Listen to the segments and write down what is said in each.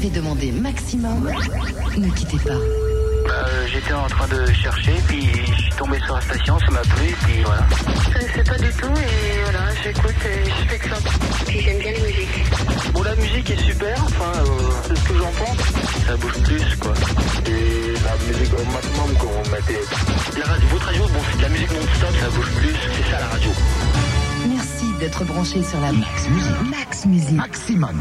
avez demandé maximum, ne quittez pas. Bah, euh, J'étais en train de chercher, puis je suis tombé sur la station, ça m'a plu, puis voilà. Je sais pas du tout et voilà, j'écoute et je fais que ça. Puis j'aime bien les musiques. Bon, la musique est super, enfin, euh, c'est ce que j'en pense. Ça bouge plus, quoi. Et la musique au maximum qu'on mettait. La radio, votre radio, bon, c'est de la musique non-stop, ça bouge plus, c'est ça la radio. Merci d'être branché sur la Max Musique. Max Musique. Maximum.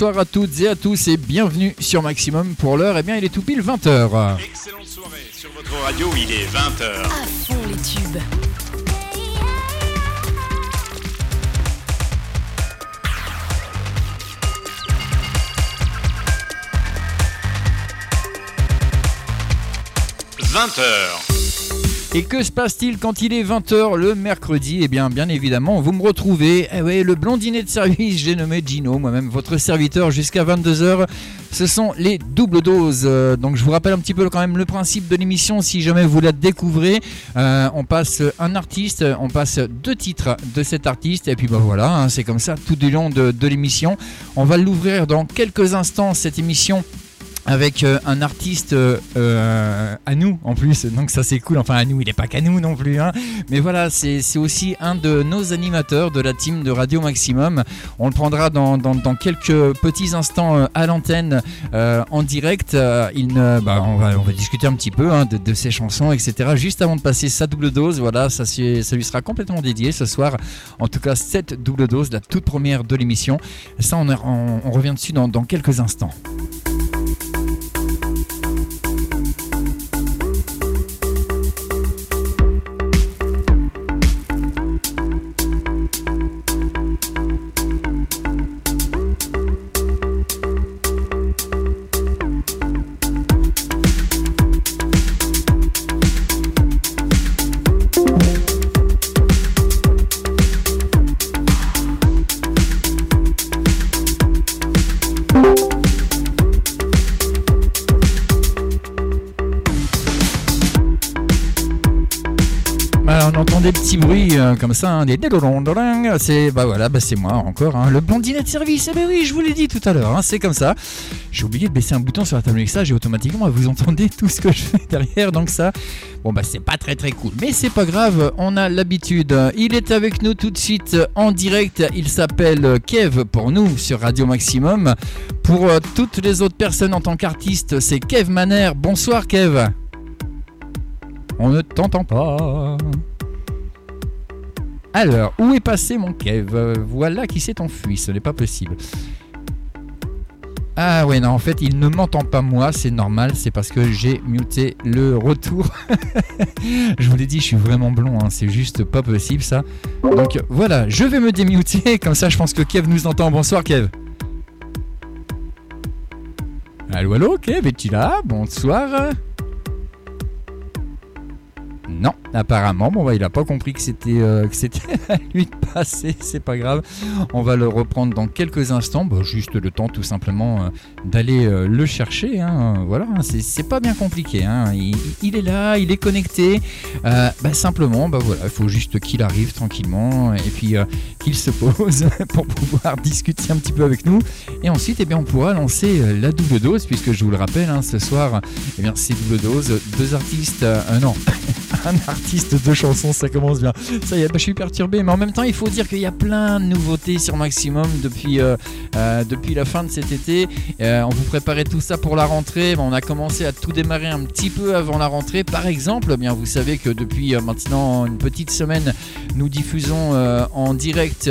Bonsoir à toutes et à tous et bienvenue sur Maximum pour l'heure. Eh bien, il est tout pile 20h. Excellente soirée sur votre radio, il est 20h. À fond les tubes. – 20h. Et que se passe-t-il quand il est 20h le mercredi? Eh bien, bien évidemment, vous me retrouvez, eh ouais, le blondinet de service, j'ai nommé Gino, moi-même votre serviteur jusqu'à 22h. Ce sont les doubles doses. Euh, Donc, je vous rappelle un petit peu quand même le principe de l'émission si jamais vous la découvrez. Euh, on passe un artiste, on passe deux titres de cet artiste, et puis bah voilà, hein, c'est comme ça tout du long de, de l'émission. On va l'ouvrir dans quelques instants, cette émission avec euh, un artiste euh, euh, à nous en plus, donc ça c'est cool. Enfin, à nous, il n'est pas qu'à nous non plus, hein. mais voilà, c'est aussi un de nos animateurs de la team de Radio Maximum. On le prendra dans, quelques petits instants à l'antenne en direct. Il bah, on, va, discuter un petit peu hein, de, ses chansons, etc. Juste avant de passer sa double dose, voilà, ça, lui sera complètement dédié ce soir. En tout cas, cette double dose, la toute première de l'émission. Ça, on, revient dessus dans quelques instants. Euh, comme ça, hein, des délolondolong. c'est bah voilà, bah c'est moi encore, hein, le blondinet de service. Eh ben oui, je vous l'ai dit tout à l'heure, hein, c'est comme ça. J'ai oublié de baisser un bouton sur la table mixage et automatiquement vous entendez tout ce que je fais derrière, donc ça, bon bah c'est pas très très cool, mais c'est pas grave, on a l'habitude. Il est avec nous tout de suite en direct. Il s'appelle Kev pour nous sur Radio Maximum. Pour euh, toutes les autres personnes en tant qu'artiste, c'est Kev Maner. Bonsoir Kev. On ne t'entend pas. Alors, où est passé mon Kev Euh, Voilà qui s'est enfui, ce n'est pas possible. Ah ouais, non, en fait, il ne m'entend pas moi, c'est normal, c'est parce que j'ai muté le retour. je vous l'ai dit, je suis vraiment blond, hein, c'est juste pas possible ça. Donc voilà, je vais me démuter, comme ça je pense que Kev nous entend. Bonsoir Kev. Allô, allô, Kev, es-tu là? Bonsoir. Non, apparemment, bon, bah, il a pas compris que c'était euh, à lui de passer, c'est pas grave. On va le reprendre dans quelques instants, bah, juste le temps tout simplement euh, d'aller euh, le chercher. hein. Voilà, hein, c'est pas bien compliqué. hein. Il, est là, il est connecté. Bah, simplement, bah, voilà, il faut juste qu'il arrive tranquillement et puis qu'il se pose pour pouvoir discuter un petit peu avec nous. Et ensuite, eh bien, on pourra lancer la double dose, puisque je vous le rappelle, ce soir, eh bien, c'est double dose, deux artistes, non, un artiste, deux chansons, ça commence bien. Ça y est, bah, je suis perturbé, mais en même temps, il faut dire qu'il y a plein de nouveautés sur Maximum depuis, euh, euh, depuis la fin de cet été. Euh, on vous préparait tout ça pour la rentrée. On a commencé à tout démarrer un petit peu avant la rentrée. Par exemple, eh bien, vous savez que depuis maintenant une petite semaine, nous diffusons en direct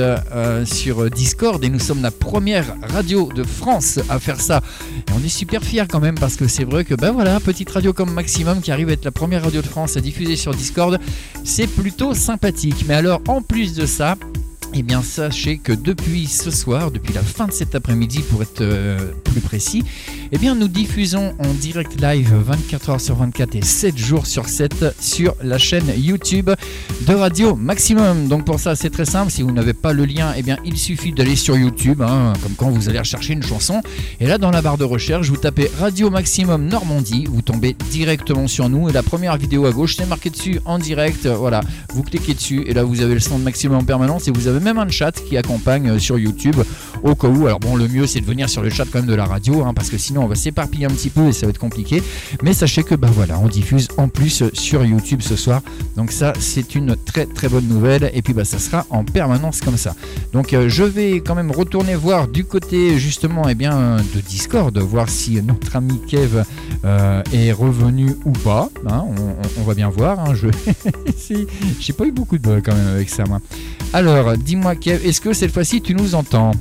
sur Discord et nous sommes la première radio de France à faire ça. On est super fiers quand même parce que c'est vrai que ben voilà, petite radio comme Maximum qui arrive à être la première radio de France à diffuser sur Discord, c'est plutôt sympathique. Mais alors en plus de ça, eh bien, sachez que depuis ce soir, depuis la fin de cet après-midi, pour être euh, plus précis, eh bien, nous diffusons en direct live 24 heures sur 24 et 7 jours sur 7 sur la chaîne YouTube de Radio Maximum. Donc, pour ça, c'est très simple. Si vous n'avez pas le lien, eh bien, il suffit d'aller sur YouTube, hein, comme quand vous allez rechercher une chanson. Et là, dans la barre de recherche, vous tapez Radio Maximum Normandie, vous tombez directement sur nous. Et la première vidéo à gauche, c'est marqué dessus en direct. Voilà, vous cliquez dessus et là, vous avez le son de Maximum en permanence et vous avez même un chat qui accompagne euh, sur YouTube au cas où. Alors bon, le mieux c'est de venir sur le chat quand même de la radio, hein, parce que sinon on va s'éparpiller un petit peu et ça va être compliqué. Mais sachez que bah voilà, on diffuse en plus sur YouTube ce soir. Donc ça c'est une très très bonne nouvelle. Et puis bah ça sera en permanence comme ça. Donc euh, je vais quand même retourner voir du côté justement et eh bien de Discord, voir si notre ami Kev euh, est revenu ou pas. Hein. on, va bien voir. Hein. Je j'ai pas eu beaucoup de quand même avec ça moi. Alors dis-moi Kev, est-ce que cette fois-ci tu nous entends?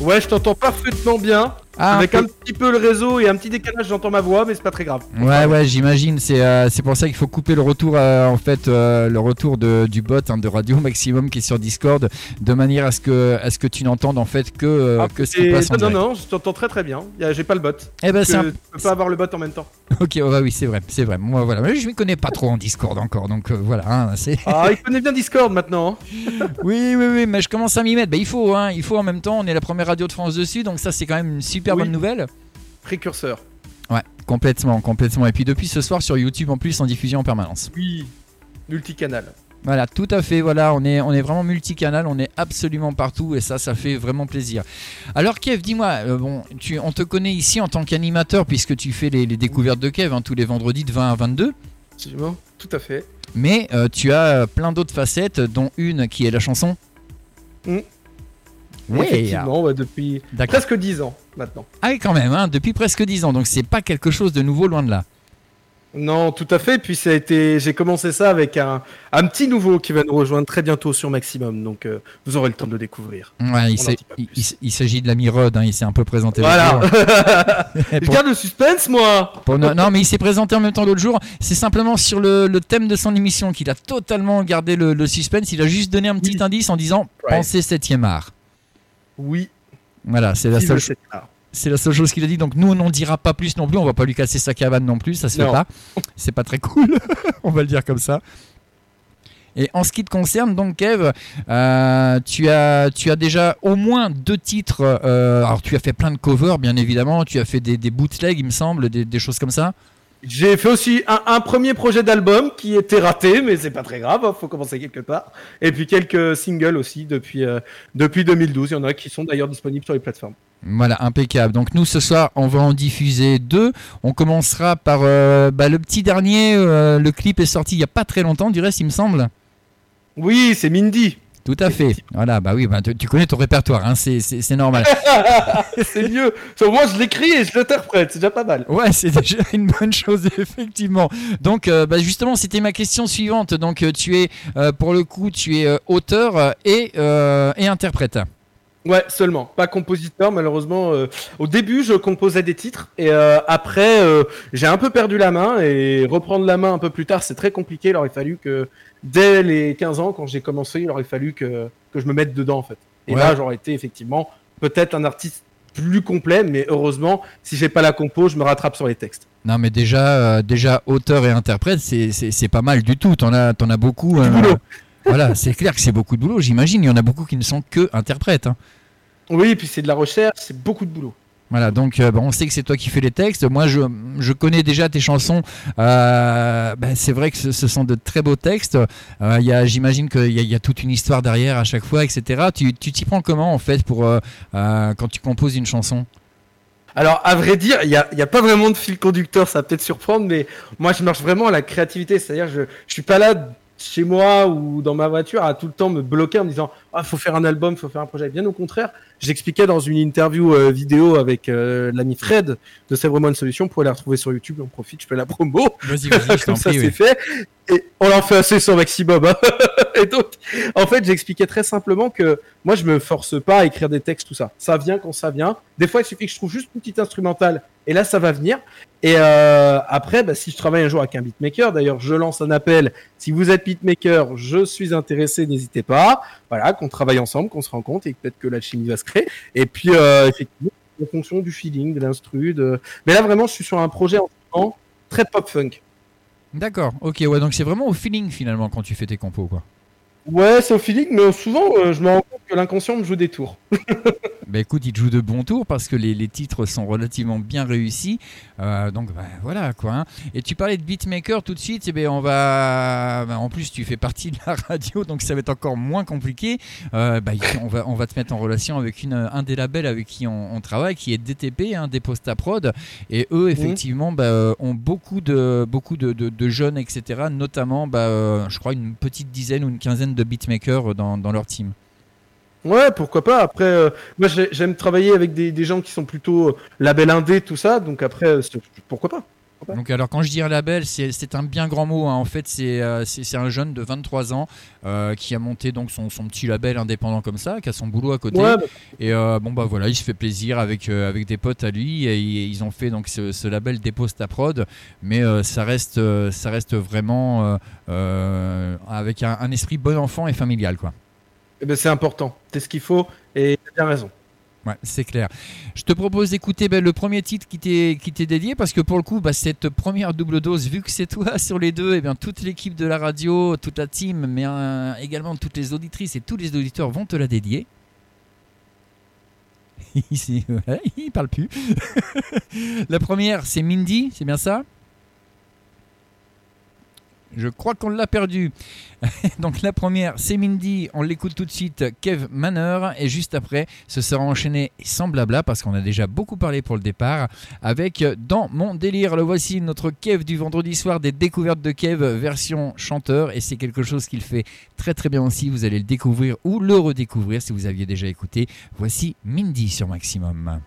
Ouais, je t'entends parfaitement bien. Ah, Avec un, petit peu le réseau et un petit décalage, j'entends ma voix, mais c'est pas très grave. Ouais, ouais, j'imagine. C'est euh, pour ça qu'il faut couper le retour, euh, en fait, euh, le retour de, du bot hein, de Radio Maximum qui est sur Discord, de manière à ce que, à ce que tu n'entendes en fait que, ah, que ce qui passe en Non, non, je t'entends très très bien. J'ai pas le bot. Eh ben, un... peux pas avoir le bot en même temps. ok, bah oui, c'est vrai, c'est vrai. Moi, voilà, mais je m'y connais pas trop en Discord encore, donc voilà. Hein, ah, il connaît bien Discord maintenant. Hein. oui, oui, oui, mais je commence à m'y mettre. Bah, il faut, hein, il faut en même temps. On est la première radio de France dessus, donc ça, c'est quand même une super bonne nouvelle précurseur. Ouais, complètement, complètement. Et puis depuis ce soir sur YouTube en plus en diffusion en permanence. Oui, multicanal. Voilà, tout à fait. Voilà, on est, on est vraiment multicanal, on est absolument partout et ça, ça fait vraiment plaisir. Alors, Kev, dis-moi, euh, bon, tu, on te connaît ici en tant qu'animateur puisque tu fais les, découvertes de Kev hein, tous les vendredis de 20 à 22. Absolument, tout à fait. Mais euh, tu as plein d'autres facettes, dont une qui est la chanson. Mmh. Oui, effectivement, depuis presque 10 ans maintenant. Ah oui, quand même, hein, depuis presque 10 ans, donc c'est pas quelque chose de nouveau loin de là. Non, tout à fait. Puis ça a été, j'ai commencé ça avec un, un, petit nouveau qui va nous rejoindre très bientôt sur Maximum. Donc euh, vous aurez le temps de le découvrir. Ouais, il, s'agit de l'ami Rod. Hein, il s'est un peu présenté. Voilà. Je garde le suspense, moi. non, mais il s'est présenté en même temps l'autre jour. C'est simplement sur le, le, thème de son émission qu'il a totalement gardé le, suspense. Il a juste donné un petit indice en disant pensez septième art. Oui. Voilà, c'est la seule chose. C'est la seule chose qu'il a dit. Donc nous, on n'en dira pas plus non plus. On va pas lui casser sa cabane non plus. Ça se fait pas. C'est pas très cool. on va le dire comme ça. Et en ce qui te concerne, donc Kev, euh, tu, as, tu as déjà au moins deux titres. Euh, alors tu as fait plein de covers, bien évidemment. Tu as fait des, des bootlegs, il me semble, des, des choses comme ça. J'ai fait aussi un, premier projet d'album qui était raté, mais c'est pas très grave, hein, faut commencer quelque part. Et puis quelques singles aussi depuis, euh, depuis 2012. Il y en a qui sont d'ailleurs disponibles sur les plateformes. Voilà, impeccable. Donc nous ce soir, on va en diffuser deux. On commencera par euh, bah, le petit dernier. Euh, le clip est sorti il y a pas très longtemps, du reste, il me semble. Oui, c'est Mindy. Tout à fait. Voilà, bah oui, bah, tu, connais ton répertoire, hein, c'est normal. c'est mieux. Moi, je l'écris et je l'interprète, c'est déjà pas mal. Ouais, c'est déjà une bonne chose, effectivement. Donc, euh, bah, justement, c'était ma question suivante. Donc, euh, tu es, euh, pour le coup, tu es auteur et, et interprète. Ouais, seulement, pas compositeur malheureusement. Euh, au début, je composais des titres et euh, après, euh, j'ai un peu perdu la main et reprendre la main un peu plus tard, c'est très compliqué. Il aurait fallu que dès les 15 ans, quand j'ai commencé, il aurait fallu que, que je me mette dedans en fait. Et là, j'aurais été effectivement peut-être un artiste plus complet, mais heureusement, si j'ai pas la compo, je me rattrape sur les textes. Non, mais déjà, déjà auteur et interprète, c'est pas mal du tout. T'en as, en as beaucoup. Voilà, c'est clair que c'est beaucoup de boulot, j'imagine. Il y en a beaucoup qui ne sont que interprètes. Hein. Oui, et puis c'est de la recherche, c'est beaucoup de boulot. Voilà, donc euh, on sait que c'est toi qui fais les textes. Moi, je, je connais déjà tes chansons. Euh, ben, c'est vrai que ce, sont de très beaux textes. Euh, J'imagine qu'il y, y, a toute une histoire derrière à chaque fois, etc. Tu t'y prends comment en fait pour quand tu composes une chanson? Alors, à vrai dire, il n'y a, a, pas vraiment de fil conducteur, ça va peut-être surprendre, mais moi, je marche vraiment à la créativité. C'est-à-dire, je ne suis pas là chez moi ou dans ma voiture à tout le temps me bloquer en me disant ah faut faire un album, faut faire un projet. Bien au contraire, j'expliquais dans une interview euh, vidéo avec euh, l'ami Fred de C'est vraiment une solution. Pour la retrouver sur YouTube, on profite, je fais la promo. Vas-y, vas-y, Comme ça c'est fait. Et on en fait assez sur maximum. Hein. et donc, en fait, j'expliquais très simplement que moi je me force pas à écrire des textes tout ça. Ça vient quand ça vient. Des fois, il suffit que je trouve juste une petite instrumentale Et là, ça va venir. Et euh, après, bah, si je travaille un jour avec un beatmaker, d'ailleurs, je lance un appel. Si vous êtes beatmaker, je suis intéressé, n'hésitez pas. Voilà, qu'on travaille ensemble, qu'on se rencontre et peut-être que la chimie va se créer. Et puis, euh, effectivement, en fonction du feeling, de l'instru. De... Mais là, vraiment, je suis sur un projet en ce moment très pop funk. D'accord, ok, ouais, donc c'est vraiment au feeling finalement quand tu fais tes compos, quoi. Ouais, c'est au feeling, mais souvent, euh, je me rends compte que l'inconscient me joue des tours. Bah écoute, il te joue de bons tours parce que les, les titres sont relativement bien réussis. Euh, donc bah, voilà quoi. hein. Et tu parlais de beatmaker tout de suite. Eh ben, on va. bah, en plus, tu fais partie de la radio, donc ça va être encore moins compliqué. Euh, bah, on, va, on va te mettre en relation avec une, un des labels avec qui on, on travaille, qui est DTP, hein, Deposta Prod. Et eux, effectivement, ont beaucoup de, beaucoup de, de- de jeunes, etc. Notamment, je crois, une petite dizaine ou une quinzaine de beatmakers dans, leur team. Ouais, pourquoi pas. Après, euh, moi, j'ai- j'aime travailler avec des, des gens qui sont plutôt euh, label indé, tout ça. Donc après, euh, pourquoi pas. Donc alors quand je dis un label, c'est un bien grand mot. hein. En fait, c'est euh, c'est un jeune de 23 ans euh, qui a monté donc son, son petit label indépendant comme ça, qui a son boulot à côté. Ouais, bah, Et euh, bon bah voilà, il se fait plaisir avec euh, avec des potes à lui et ils ils ont fait donc ce, ce label Dépose ta prod, mais euh, ça reste euh, ça reste vraiment euh, euh, avec un, un esprit bon enfant et familial quoi. eh ben, c'est important. C'est ce qu'il faut. Et t'as bien raison. Ouais, c'est clair. Je te propose d'écouter ben, le premier titre qui t'est dédié parce que pour le coup, bah, cette première double dose, vu que c'est toi sur les deux, et bien toute l'équipe de la radio, toute la team, mais euh, également toutes les auditrices et tous les auditeurs vont te la dédier. Il parle plus. la première, c'est Mindy, c'est bien ça? Je crois qu'on l'a perdu. Donc la première, c'est Mindy, on l'écoute tout de suite, Kev Manor, et juste après, ce sera enchaîné sans blabla, parce qu'on a déjà beaucoup parlé pour le départ, avec Dans mon délire, le voici, notre Kev du vendredi soir des découvertes de Kev, version chanteur, et c'est quelque chose qu'il fait très très bien aussi, vous allez le découvrir ou le redécouvrir si vous aviez déjà écouté. Voici Mindy sur Maximum.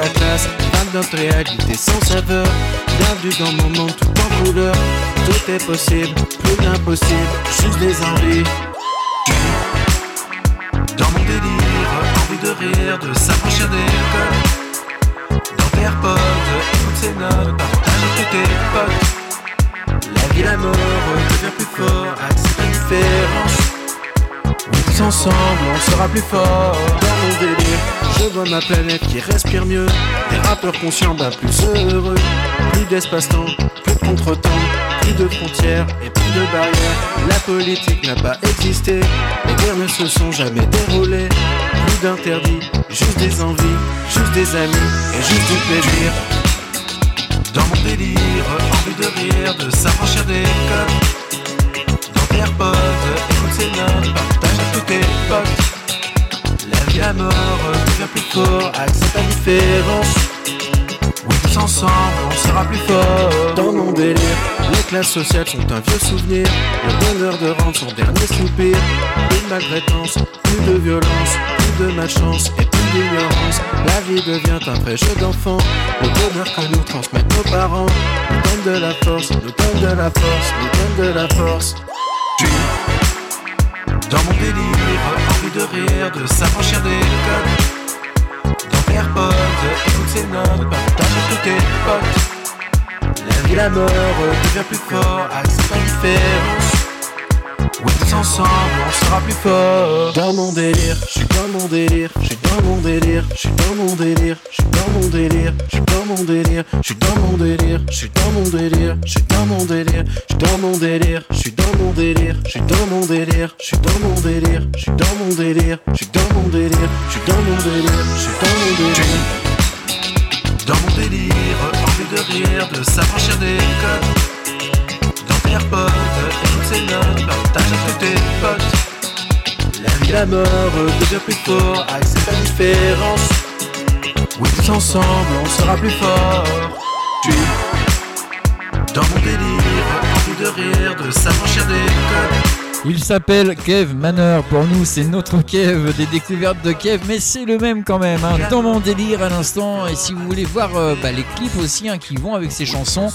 La classe. Notre réalité sans saveur, bienvenue dans mon monde tout en couleur. Tout est possible, plus d'impossible, juste des envies. Dans mon délire, envie de rire, de s'affranchir des codes. Dans AirPods, écoute ces notes, partage avec tes potes. La vie, la mort devient plus fort, accepte la différence. Tous ensemble, on sera plus fort. Dans mon délire, je vois ma planète qui respire mieux. Des rappeurs conscients, ben plus heureux. Plus d'espace-temps, plus de contre-temps. Plus de frontières et plus de barrières. La politique n'a pas existé. Les guerres ne se sont jamais déroulées. Plus d'interdits, juste des envies, juste des amis et juste du plaisir. Dans mon délire, envie de rire, de s'affranchir des codes. Dans tes Partage à tous tes potes. La vie, la mort devient plus fort, accepte la différence. Oui, tous ensemble, on sera plus fort. Dans mon délire, les classes sociales sont un vieux souvenir. Le bonheur de rendre son dernier soupir. Plus de maltraitance, plus de violence, plus de malchance et plus d'ignorance. La vie devient un vrai jeu d'enfant. Le bonheur que nous transmettent nos parents nous donne de la force, nous donne de la force, nous donne de la force. Dans mon délire, envie de rire, de s'affranchir des codes. Dans AirPods, écoute ces notes, partage tous tes potes. La vie, la mort devient plus fort, accepte la différence. Tous ensemble, on sera plus fort. Dans mon délire, je suis dans mon délire, je suis dans mon délire, je suis dans mon délire, je suis dans mon délire, je suis dans mon délire, je suis dans mon délire, je suis dans mon délire, je suis dans mon délire, je suis dans mon délire, je suis dans mon délire, je suis dans mon délire, je suis dans mon délire, je suis dans mon délire, je suis dans mon délire, je suis dans mon délire, je suis dans mon délire. Dans mon délire, envie de rire, de s'affranchir des codes. Dans tes Ces notes, partage tes potes. La vie, la mort devient plus fort, accepte la différence. Oui, tous ensemble, on sera plus fort. Tu dans mon délire, envie de rire, de s'affranchir des codes. Il s'appelle Kev Manor. Pour nous, c'est notre Kev, des découvertes de Kev, mais c'est le même quand même. hein. Dans mon délire à l'instant. Et si vous voulez voir euh, bah, les clips aussi hein, qui vont avec ses chansons,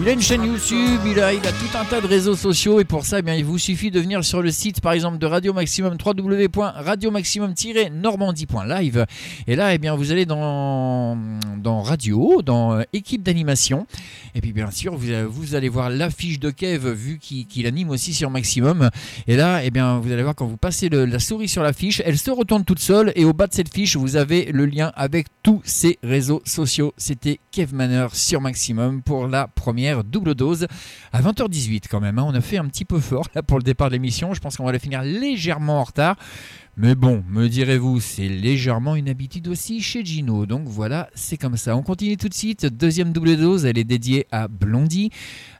il a une chaîne YouTube, il a, il a tout un tas de réseaux sociaux. Et pour ça, eh bien, il vous suffit de venir sur le site, par exemple, de Radio Maximum, www.radiomaximum-normandie.live. Et là, eh bien, vous allez dans, dans Radio, dans euh, équipe d'animation. Et puis, bien sûr, vous, vous allez voir l'affiche de Kev, vu qu'il anime aussi sur Maximum. Et là, eh bien, vous allez voir quand vous passez la souris sur la fiche, elle se retourne toute seule. Et au bas de cette fiche, vous avez le lien avec tous ces réseaux sociaux. C'était Kev Manor sur Maximum pour la première double dose à 20h18 quand même. hein. On a fait un petit peu fort pour le départ de l'émission. Je pense qu'on va la finir légèrement en retard. Mais bon, me direz-vous, c'est légèrement une habitude aussi chez Gino. Donc voilà, c'est comme ça. On continue tout de suite. Deuxième double dose, elle est dédiée à Blondie,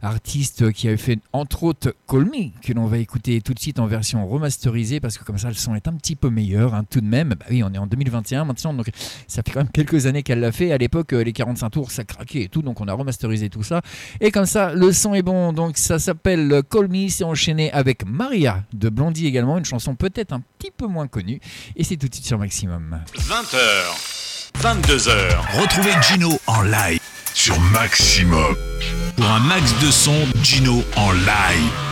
artiste qui avait fait entre autres Call que l'on va écouter tout de suite en version remasterisée parce que comme ça le son est un petit peu meilleur hein, tout de même. Bah oui, on est en 2021 maintenant, donc ça fait quand même quelques années qu'elle l'a fait. À l'époque, euh, les 45 tours, ça craquait et tout, donc on a remasterisé tout ça. Et comme ça, le son est bon. Donc ça s'appelle Call Me, c'est enchaîné avec Maria de Blondie également, une chanson peut-être un petit peu moins connue. Et c'est tout de suite sur Maximum. 20h, 22h. Retrouvez Gino en live sur Maximum. Pour un max de son, Gino en live.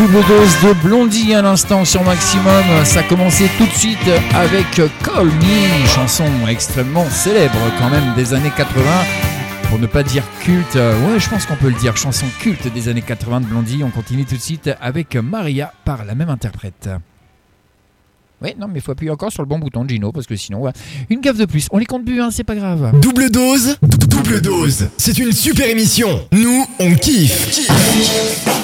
Double dose de Blondie à l'instant sur Maximum. Ça a commencé tout de suite avec Call Me, chanson extrêmement célèbre quand même des années 80. Pour ne pas dire culte, euh, ouais, je pense qu'on peut le dire, chanson culte des années 80 de Blondie. On continue tout de suite avec Maria par la même interprète. Oui, non, mais il faut appuyer encore sur le bon bouton, Gino, parce que sinon, ouais. une gaffe de plus. On les compte plus, hein, c'est pas grave. Double dose, double dose. C'est une super émission. Nous, on kiffe. Oh,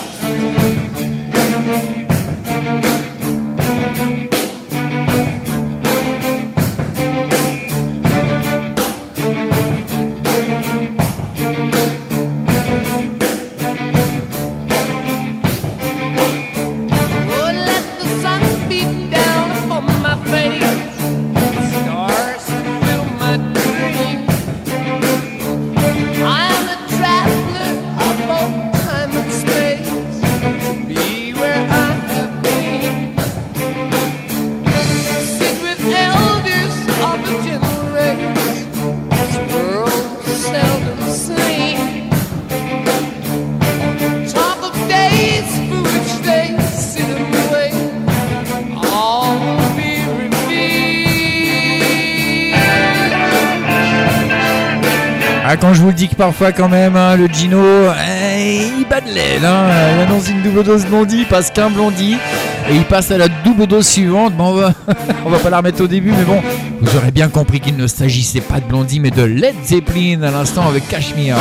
vous le dis que parfois, quand même, hein, le Gino, eh, il bat de l'aile. Hein. Il annonce une double dose blondie, il passe qu'un blondie. Et il passe à la double dose suivante. Bon, on va, va pas la remettre au début, mais bon, vous aurez bien compris qu'il ne s'agissait pas de blondie, mais de Led Zeppelin à l'instant avec Cashmere.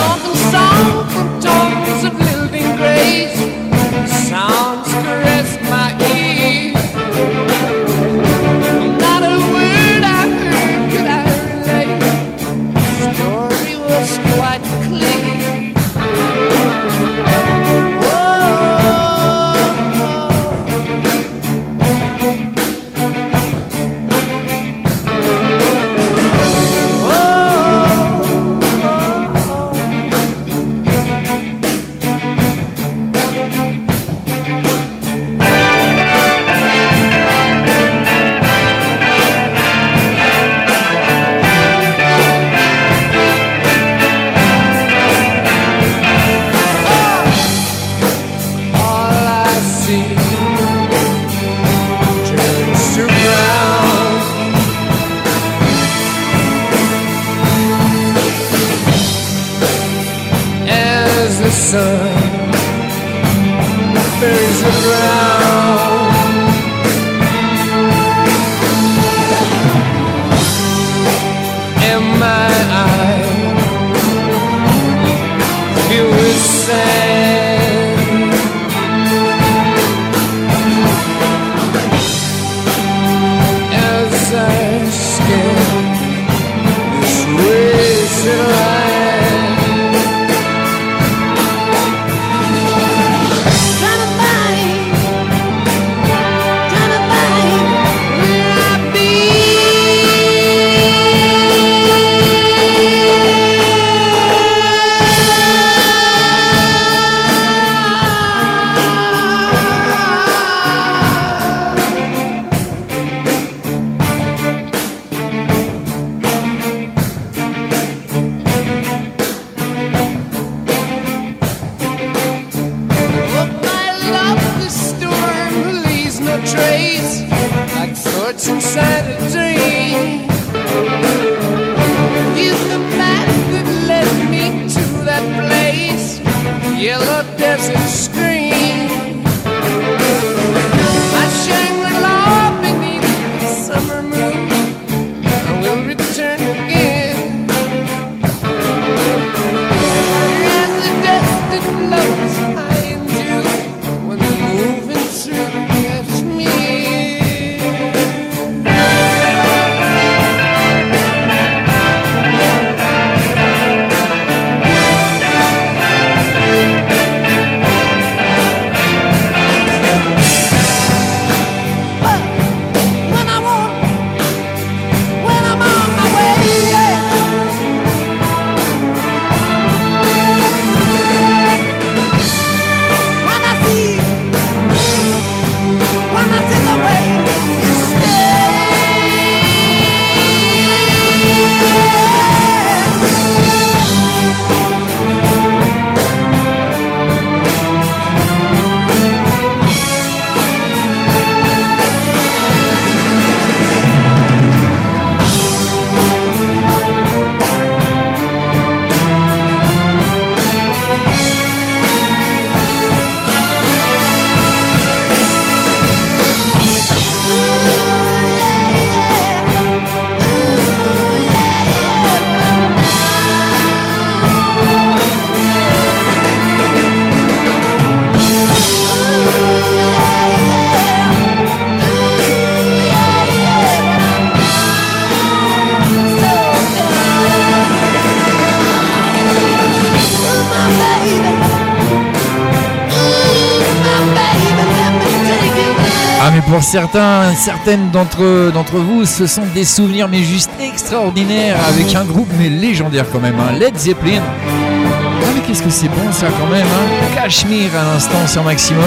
Certains, certaines d'entre d'entre vous, ce sont des souvenirs mais juste extraordinaires avec un groupe mais légendaire quand même, hein, Led Zeppelin. Ah mais qu'est-ce que c'est bon ça quand même, hein Cachemire à l'instant sur Maximum.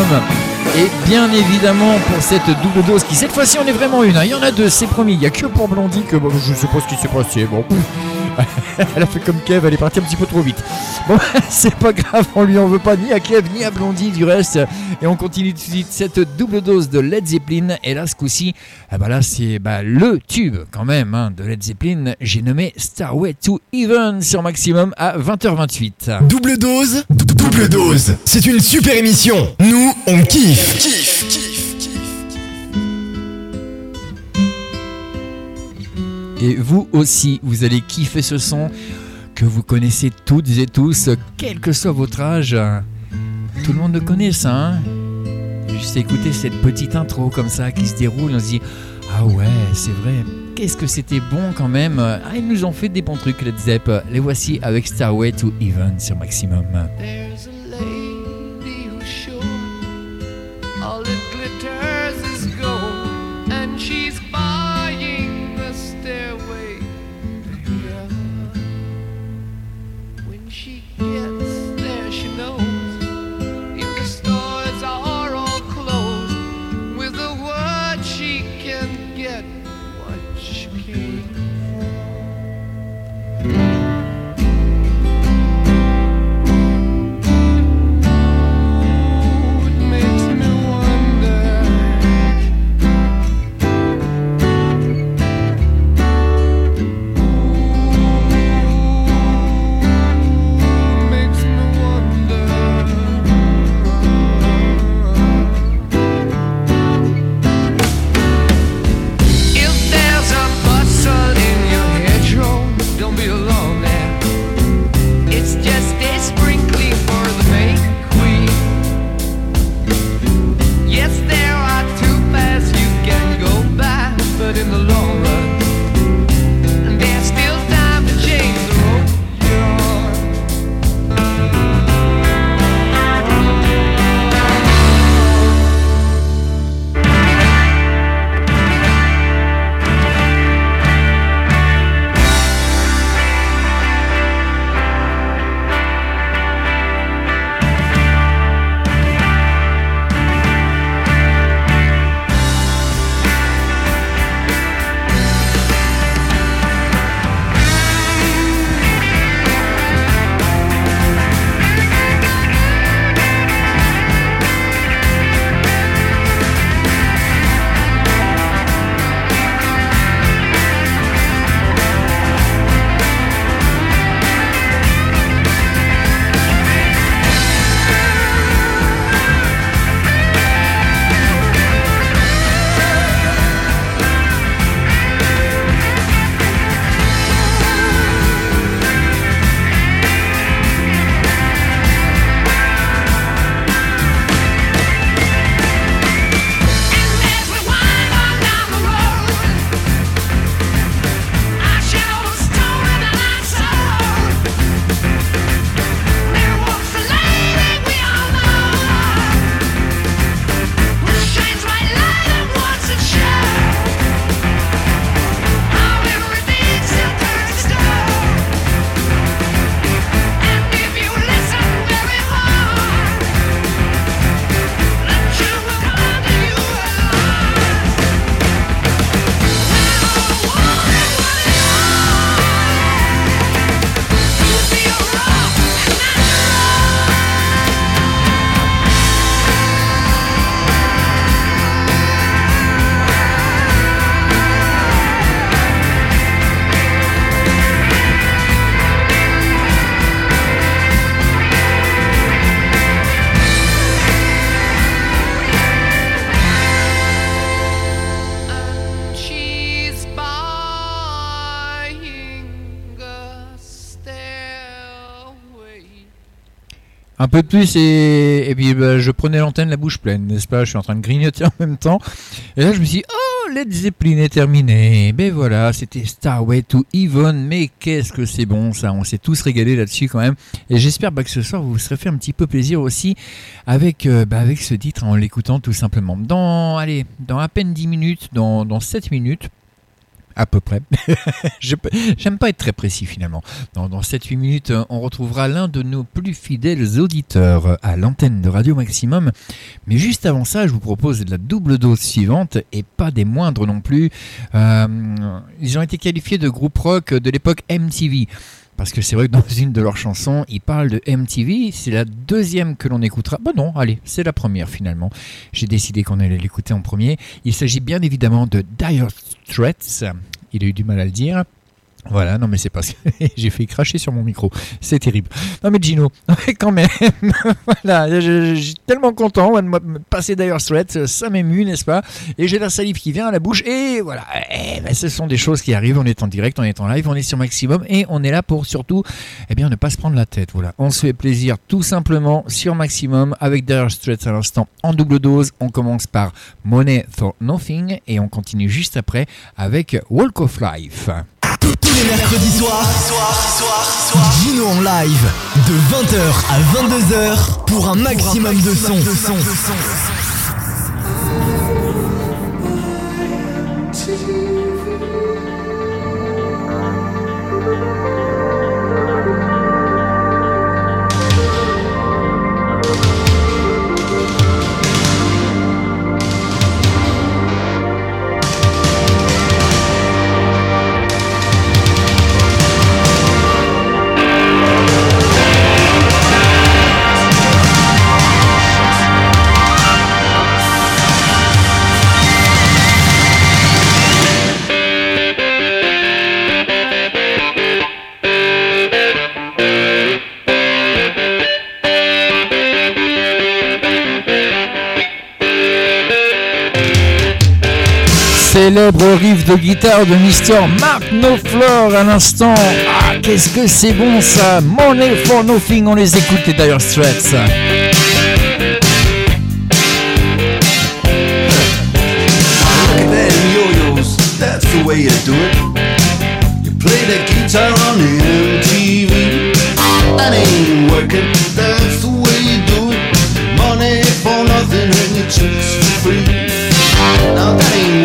Et bien évidemment pour cette double dose qui cette fois-ci on est vraiment une. hein. Il y en a deux, c'est promis. Il y a que pour Blondie que bon, je sais pas ce qui s'est passé. Bon, elle a fait comme Kev, elle est partie un petit peu trop vite. Bon, c'est pas grave, on lui en veut pas ni à Kev ni à Blondie du reste. Et on continue tout de suite cette double dose de Led Zeppelin. Et là, ce coup-ci, bah là, c'est bah, le tube quand même hein, de Led Zeppelin. J'ai nommé Starway to Even sur Maximum à 20h28. Double dose, dou- double dose. C'est une super émission. Nous, on kiffe. Kiffe, kiffe, kiffe. Et vous aussi, vous allez kiffer ce son que vous connaissez toutes et tous, quel que soit votre âge. Tout le monde le connaît ça, hein Juste écouter cette petite intro comme ça qui se déroule, on se dit Ah ouais, c'est vrai, qu'est-ce que c'était bon quand même Ah, ils nous ont fait des bons trucs, Led Zepp. Les voici avec Starway to Even sur Maximum. Un peu de plus et, et puis bah, je prenais l'antenne la bouche pleine, n'est-ce pas? Je suis en train de grignoter en même temps. Et là je me suis dit, oh Led Zeppelin est terminé. Ben voilà, c'était Starway to Heaven. Mais qu'est-ce que c'est bon ça? On s'est tous régalés là-dessus quand même. Et j'espère bah, que ce soir vous vous serez fait un petit peu plaisir aussi avec, euh, bah, avec ce titre en l'écoutant tout simplement. Dans, allez, dans à peine 10 minutes, dans, dans 7 minutes, à peu près. J'aime pas être très précis finalement. Dans, dans 7-8 minutes, euh, on retrouvera l'un de nos plus fidèles auditeurs euh, à l'antenne de Radio Maximum. Mais juste avant ça, je vous propose la double dose suivante et pas des moindres non plus. Euh, ils ont été qualifiés de groupe rock de l'époque MTV. Parce que c'est vrai que dans une de leurs chansons, ils parlent de MTV. C'est la deuxième que l'on écoutera. Bah non, allez, c'est la première finalement. J'ai décidé qu'on allait l'écouter en premier. Il s'agit bien évidemment de Dire Straits. Il a eu du mal à le dire. Voilà, non mais c'est parce que j'ai fait cracher sur mon micro. C'est terrible. Non mais Gino, quand même. voilà, je, suis tellement content de passer d'ailleurs Straits. Ça m'émue, n'est-ce pas? Et j'ai la salive qui vient à la bouche. Et voilà, Eh ben, ce sont des choses qui arrivent. On est en direct, on est en live, on est sur maximum. Et on est là pour surtout eh bien, ne pas se prendre la tête. Voilà, on se fait plaisir tout simplement sur maximum avec Dire Straits à l'instant en double dose. On commence par Money for Nothing et on continue juste après avec Walk of Life. Les mercredis soirs, Gino en live de 20h à 22h pour un maximum de son. Célèbre riff de guitare de Mister Mark Knopfler à l'instant. Ah, qu'est-ce que c'est bon ça Money for Nothing, on les écoute les Dire Straits. Way you do it. You play the guitar on the MTV. That ain't working, that's the way you do it. Money for nothing and your chicks for free. Now that ain't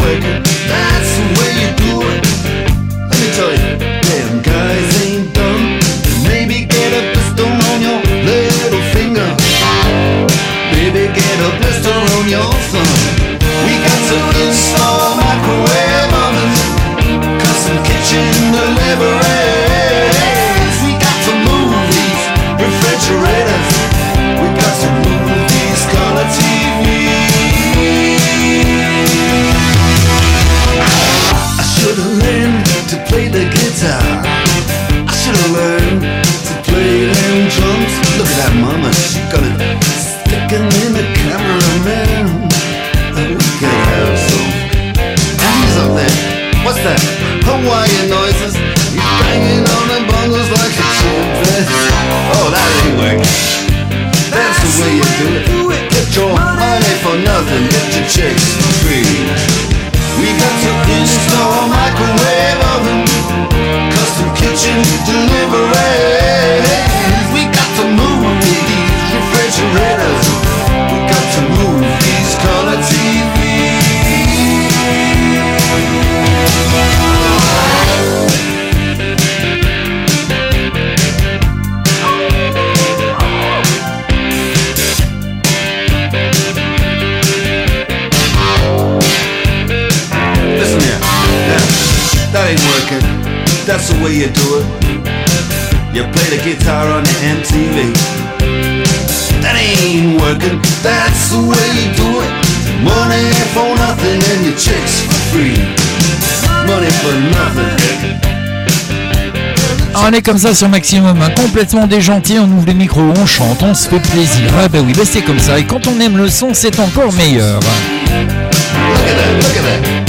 way you do it. You play the guitar on the MTV. That ain't working. That's the way you do it. Money for nothing and your chicks for free. Money for nothing. On est comme ça sur Maximum, hein, complètement déjanté, on ouvre les micros, on chante, on se fait plaisir. Ah bah oui, bah c'est comme ça. Et quand on aime le son, c'est encore meilleur. Look at that, look at that.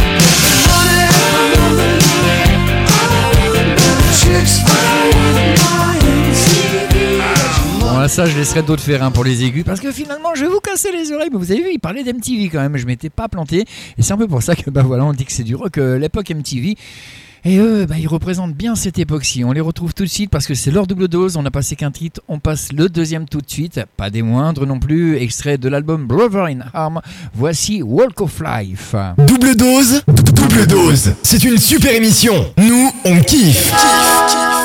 Ça, je laisserai d'autres faire un pour les aigus parce que finalement, je vais vous casser les oreilles. Mais vous avez vu, il parlait d'MTV quand même. Je m'étais pas planté. Et c'est un peu pour ça que, bah voilà, on dit que c'est du rock, euh, l'époque MTV. Et eux, bah, ils représentent bien cette époque-ci. On les retrouve tout de suite parce que c'est leur double dose. On n'a passé qu'un titre, on passe le deuxième tout de suite. Pas des moindres non plus. Extrait de l'album Brother in Arm. Voici Walk of Life. Double dose, double dose. C'est une super émission. Nous, on kiffe. Here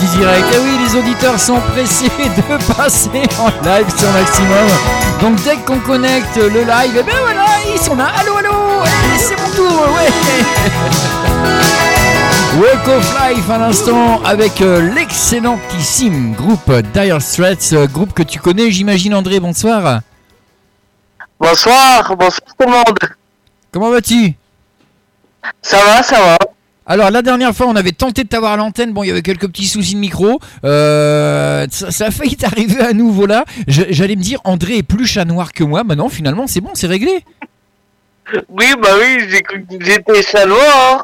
Du direct. Et oui, les auditeurs sont pressés de passer en live sur Maximum. Donc dès qu'on connecte le live, et ben voilà, ils sont là. Allô, allô, eh, c'est mon tour, ouais. Walk of Life à l'instant avec euh, l'excellentissime groupe Dire Straits, euh, groupe que tu connais, j'imagine, André. Bonsoir. Bonsoir, bonsoir tout le monde. Comment vas-tu? Ça va, ça va. Alors la dernière fois on avait tenté de t'avoir à l'antenne, bon il y avait quelques petits soucis de micro, Euh, ça, ça a failli t'arriver à nouveau là. J'allais me dire André est plus chat noir que moi, maintenant finalement c'est bon, c'est réglé. Oui, bah oui, j'étais chalois. Hein.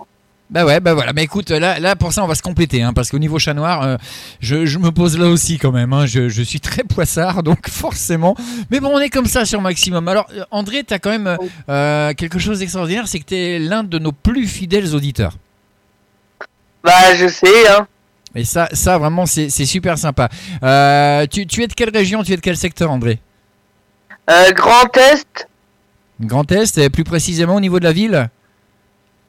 Bah ouais, bah voilà, mais écoute, là, là pour ça on va se compléter, hein, parce qu'au niveau chat noir, euh, je, je me pose là aussi quand même, hein, je, je suis très poissard, donc forcément. Mais bon, on est comme ça sur Maximum. Alors euh, André, t'as quand même euh, quelque chose d'extraordinaire, c'est que t'es l'un de nos plus fidèles auditeurs. Bah, je sais, hein. Et ça, ça vraiment, c'est super sympa. Euh, tu, tu es de quelle région Tu es de quel secteur, André? Euh, Grand Est, Grand Est, et plus précisément au niveau de la ville?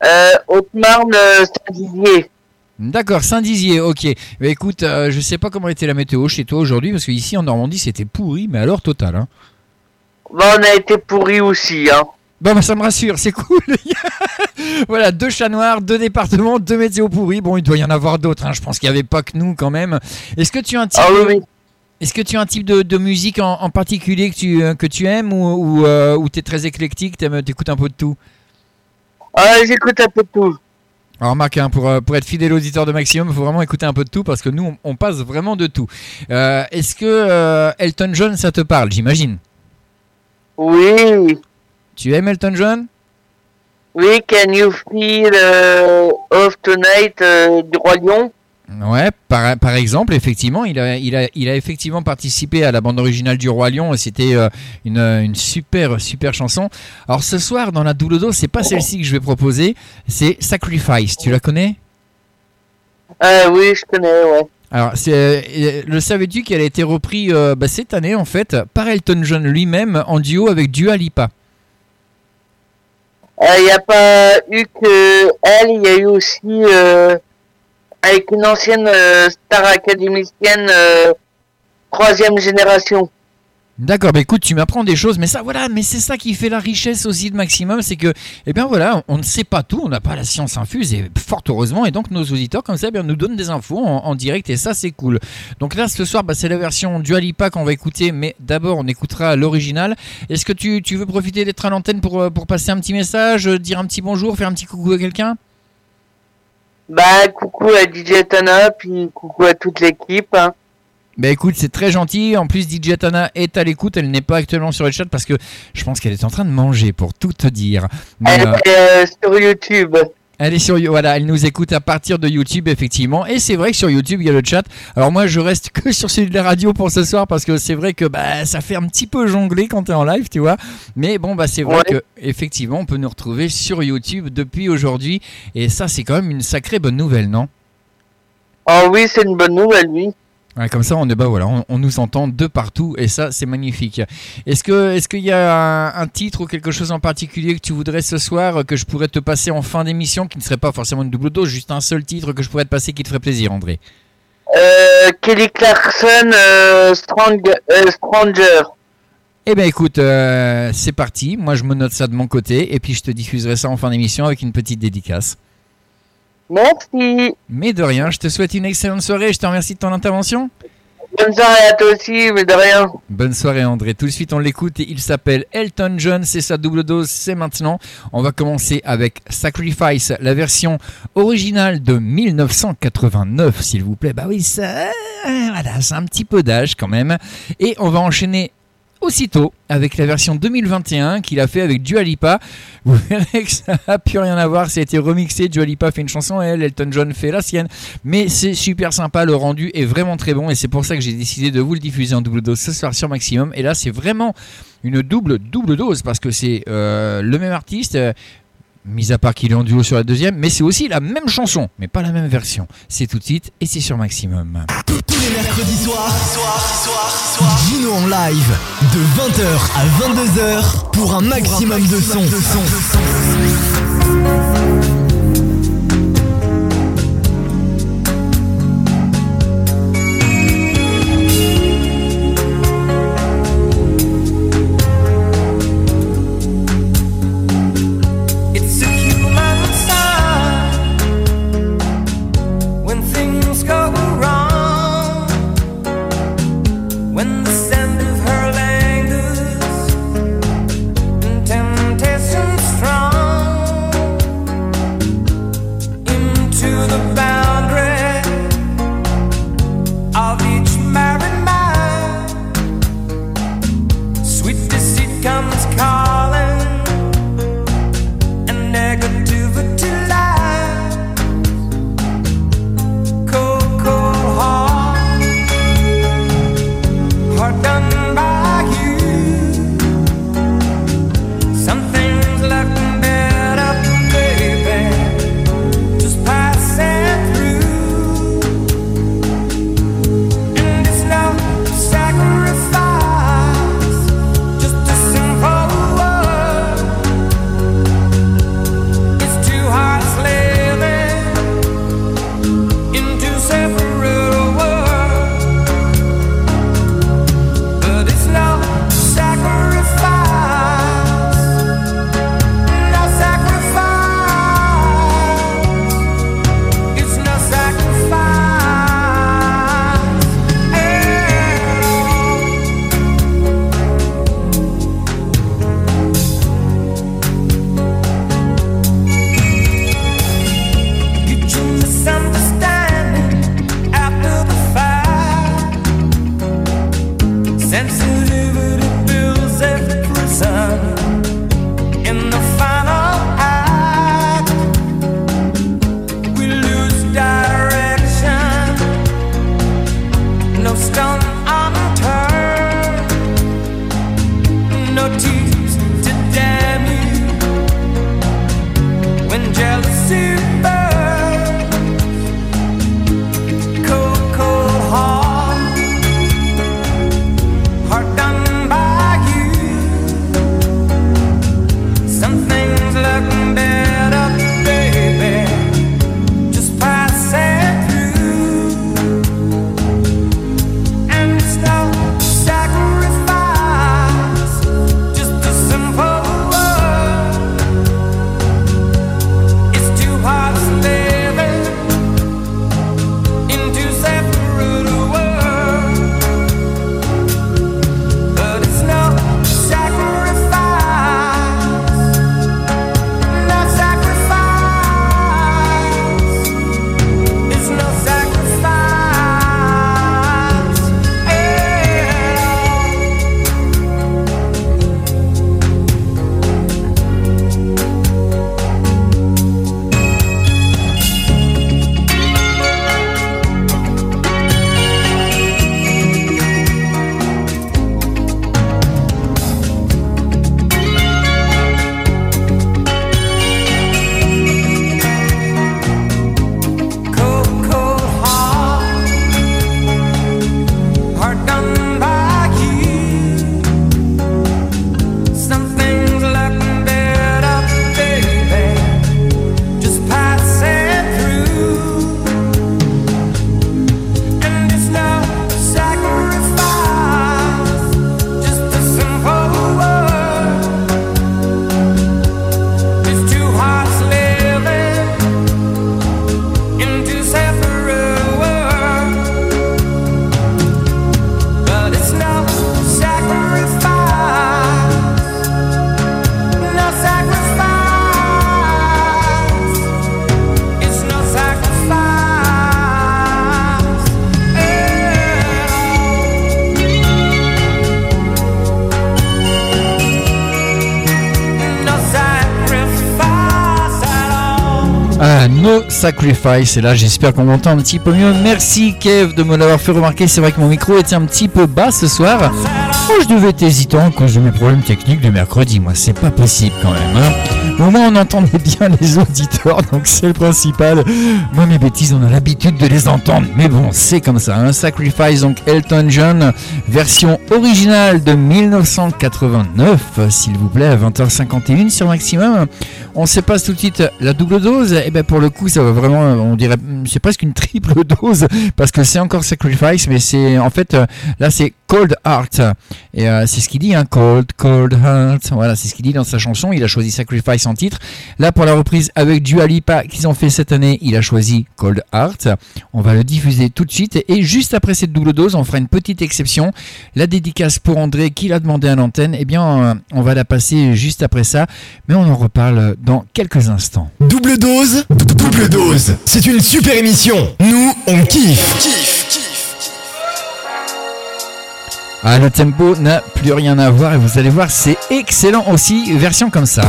Euh, Haute-Marne, Saint-Dizier. D'accord, Saint-Dizier, ok. Bah, écoute, je sais pas comment était la météo chez toi aujourd'hui, parce qu'ici en Normandie c'était pourri, mais alors total. Hein. Bah, on a été pourris aussi, hein. Bon, bah, ça me rassure, c'est cool. voilà, deux chats noirs, deux départements, deux météos pourris. Bon, il doit y en avoir d'autres, hein. je pense qu'il n'y avait pas que nous quand même. Est-ce que tu as un type, Ah oui, oui. Est-ce que tu as un type de, de musique en, en particulier que tu, euh, que tu aimes ou, ou, euh, ou tu es très éclectique, tu écoutes un peu de tout? Ah, j'écoute un peu tout. Alors remarque, hein, pour, euh, pour être fidèle auditeur de Maximum, il faut vraiment écouter un peu de tout parce que nous, on, on passe vraiment de tout. Euh, Est-ce que euh, Elton John, ça te parle, j'imagine? Oui. Tu aimes Elton John? Oui, Can You Feel euh, Off Tonight euh, du Roi Lion Ouais, par, par exemple, effectivement, il a, il, a, il a effectivement participé à la bande originale du Roi Lion et c'était euh, une, une super, super chanson. Alors ce soir, dans la double dose, c'est pas celle-ci que je vais proposer, c'est Sacrifice. Tu la connais? Euh, Oui, je connais, ouais. Alors, euh, le savais-tu qu'elle a été reprise euh, bah, cette année, en fait, par Elton John lui-même en duo avec Dua Lipa? Il n'y a pas eu que elle, il y a eu aussi euh, avec une ancienne euh, star académicienne euh, troisième génération. D'accord, bah écoute, tu m'apprends des choses, mais ça, voilà, mais c'est ça qui fait la richesse aussi de Maximum, c'est que, eh bien voilà, on ne sait pas tout, on n'a pas la science infuse, et fort heureusement, et donc nos auditeurs, comme ça, eh nous donnent des infos en, direct, et ça, c'est cool. Donc là, ce soir, bah, c'est la version Dualipa qu'on va écouter, mais d'abord, on écoutera l'original. Est-ce que tu, tu veux profiter d'être à l'antenne pour, euh, pour passer un petit message, euh, dire un petit bonjour, faire un petit coucou à quelqu'un? Bah, coucou à DJ Tana, puis coucou à toute l'équipe. Hein. Bah écoute, c'est très gentil. En plus, DJ Tana est à l'écoute. Elle n'est pas actuellement sur le chat parce que je pense qu'elle est en train de manger, pour tout te dire. Mais, Elle euh, est euh, sur YouTube. Elle est sur voilà, elle nous écoute à partir de YouTube effectivement et c'est vrai que sur YouTube il y a le chat. Alors moi je reste que sur celui de la radio pour ce soir parce que c'est vrai que bah ça fait un petit peu jongler quand tu es en live, tu vois. Mais bon bah c'est vrai Ouais. que effectivement on peut nous retrouver sur YouTube depuis aujourd'hui et ça c'est quand même une sacrée bonne nouvelle, non? Oh oui, c'est une bonne nouvelle, oui. Ouais, comme ça, on est bah voilà, on, on nous entend de partout et ça, c'est magnifique. Est-ce que, est-ce qu'il y a un, un titre ou quelque chose en particulier que tu voudrais ce soir que je pourrais te passer en fin d'émission, qui ne serait pas forcément une double dose, juste un seul titre que je pourrais te passer qui te ferait plaisir, André? Euh, Kelly Clarkson, euh, euh, Stranger. Eh bien, écoute, c'est parti. Moi, je me note ça de mon côté et puis je te diffuserai ça en fin d'émission avec une petite dédicace. Merci. Mais de rien, je te souhaite une excellente soirée. Je te remercie de ton intervention. Bonne soirée à toi aussi, mais de rien. Bonne soirée André. Tout de suite on l'écoute et il s'appelle Elton John. C'est sa double dose, c'est maintenant. On va commencer avec Sacrifice, la version originale de 1989 s'il vous plaît. Bah oui, ça, voilà, c'est un petit peu d'âge quand même. Et on va enchaîner aussitôt avec la version 2021 qu'il a fait avec Dua Lipa. Vous verrez que ça n'a plus rien à voir, ça été remixé, Dua Lipa fait une chanson et elle, Elton John fait la sienne. Mais c'est super sympa, le rendu est vraiment très bon et c'est pour ça que j'ai décidé de vous le diffuser en double dose ce soir sur Maximum. Et là c'est vraiment une double double dose parce que c'est euh, le même artiste. Mis à part qu'il est en duo sur la deuxième, mais c'est aussi la même chanson, mais pas la même version. C'est tout de suite et c'est sur Maximum. Tous les mercredis soirs, Gino en live de 20h à 22h pour un maximum de son. It's a Sacrifice. Et là, j'espère qu'on m'entend un petit peu mieux. Merci Kev de me l'avoir fait remarquer. C'est vrai que mon micro était un petit peu bas ce soir. Moi, je devais être hésitant cause de mes problèmes techniques de mercredi. Moi, c'est pas possible quand même. Hein. Au moins, on entendait bien les auditeurs, donc c'est le principal. Moi, mes bêtises, on a l'habitude de les entendre. Mais bon, c'est comme ça. Un Sacrifice, donc Elton John, version originale de 1989, s'il vous plaît, à 20h51 sur Maximum. On se passe tout de suite la double dose. Et ben pour le coup, ça va vraiment, on dirait, c'est presque une triple dose parce que c'est encore Sacrifice, mais c'est en fait euh, là c'est Cold Heart et euh, c'est ce qu'il dit, hein, Cold, Cold Heart. Voilà, c'est ce qu'il dit dans sa chanson. Il a choisi Sacrifice en titre. Là pour la reprise avec Dua Lipa qu'ils ont fait cette année, il a choisi Cold Heart. On va le diffuser tout de suite et juste après cette double dose, on fera une petite exception. La dédicace pour André qui l'a demandé à l'antenne. Eh bien, euh, on va la passer juste après ça, mais on en reparle dans quelques instants. Double dose, double dose. C'est une super émission. Nous, on kiffe. Ah, le tempo n'a plus rien à voir et vous allez voir, c'est excellent aussi, version comme ça.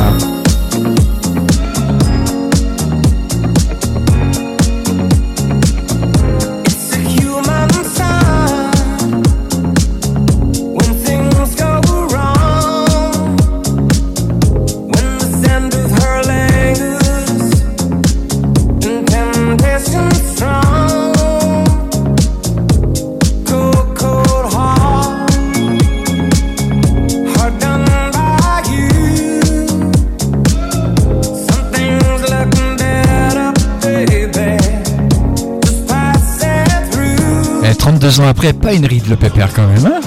32 ans après, pas une ride le pépère quand même, hein?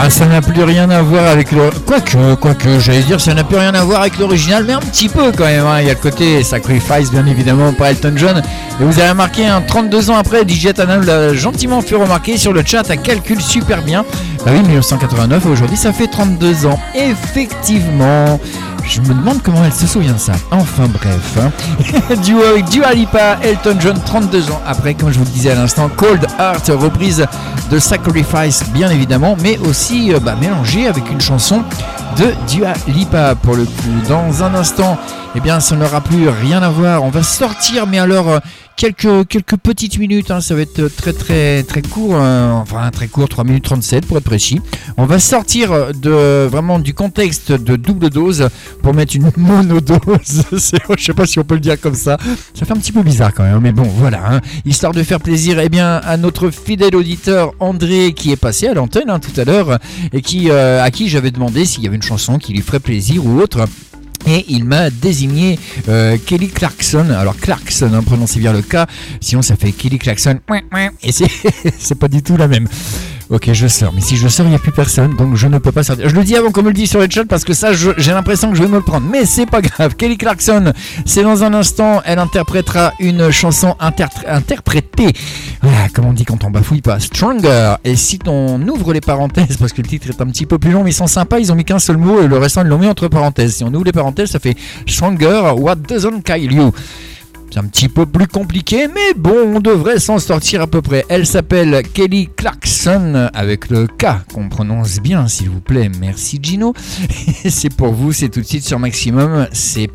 Ah, ça n'a plus rien à voir avec le. Quoique, quoique, j'allais dire, ça n'a plus rien à voir avec l'original, mais un petit peu quand même. hein. Il y a le côté Sacrifice, bien évidemment, par Elton John. Et vous avez remarqué, hein, 32 ans après, DJ Tanam l'a gentiment fait remarquer sur le chat, elle calcule super bien. Bah oui, 1989, aujourd'hui, ça fait 32 ans. Effectivement. Je me demande comment elle se souvient de ça. Enfin bref. Hein. Duo avec Dua Elton John, 32 ans après, comme je vous le disais à l'instant, Cold Heart, reprise de Sacrifice, bien évidemment, mais aussi euh, bah, mélangée avec une chanson de Dua Lipa pour le coup. Dans un instant, eh bien, ça n'aura plus rien à voir. On va sortir, mais alors quelques, quelques petites minutes. hein, ça va être très très très court, euh, enfin très court, 3 minutes 37 pour être précis. On va sortir de vraiment du contexte de double dose pour mettre une monodose. Je sais pas si on peut le dire comme ça. Ça fait un petit peu bizarre quand même, mais bon, voilà. hein. Histoire de faire plaisir, eh bien, à notre fidèle auditeur André qui est passé à l'antenne hein, tout à l'heure et qui euh, à qui j'avais demandé s'il y avait chanson qui lui ferait plaisir ou autre. Et il m'a désigné euh, Kelly Clarkson. Alors Clarkson, hein, prononcez bien le K, sinon ça fait Kelly Clarkson. Et c'est pas du tout la même. Ok, je sors. Mais si je sors, il n'y a plus personne, donc je ne peux pas sortir. Je le dis avant qu'on me le dise sur le chat parce que ça, j'ai l'impression que je vais me le prendre. Mais c'est pas grave. Kelly Clarkson, c'est dans un instant. Elle interprétera une chanson inter- interprétée. Voilà, comme on dit quand on bafouille pas. Stronger. Et si on ouvre les parenthèses, parce que le titre est un petit peu plus long, mais ils sont sympas, ils ont mis qu'un seul mot et le restant ils l'ont mis entre parenthèses. Si on ouvre les parenthèses, ça fait Stronger, What Doesn't Kill You. C'est un petit peu plus compliqué, mais bon, on devrait s'en sortir à peu près. Elle s'appelle Kelly Clarkson, avec le K qu'on prononce bien, s'il vous plaît. Merci Gino. C'est pour vous, c'est tout de suite sur Maximum. C'est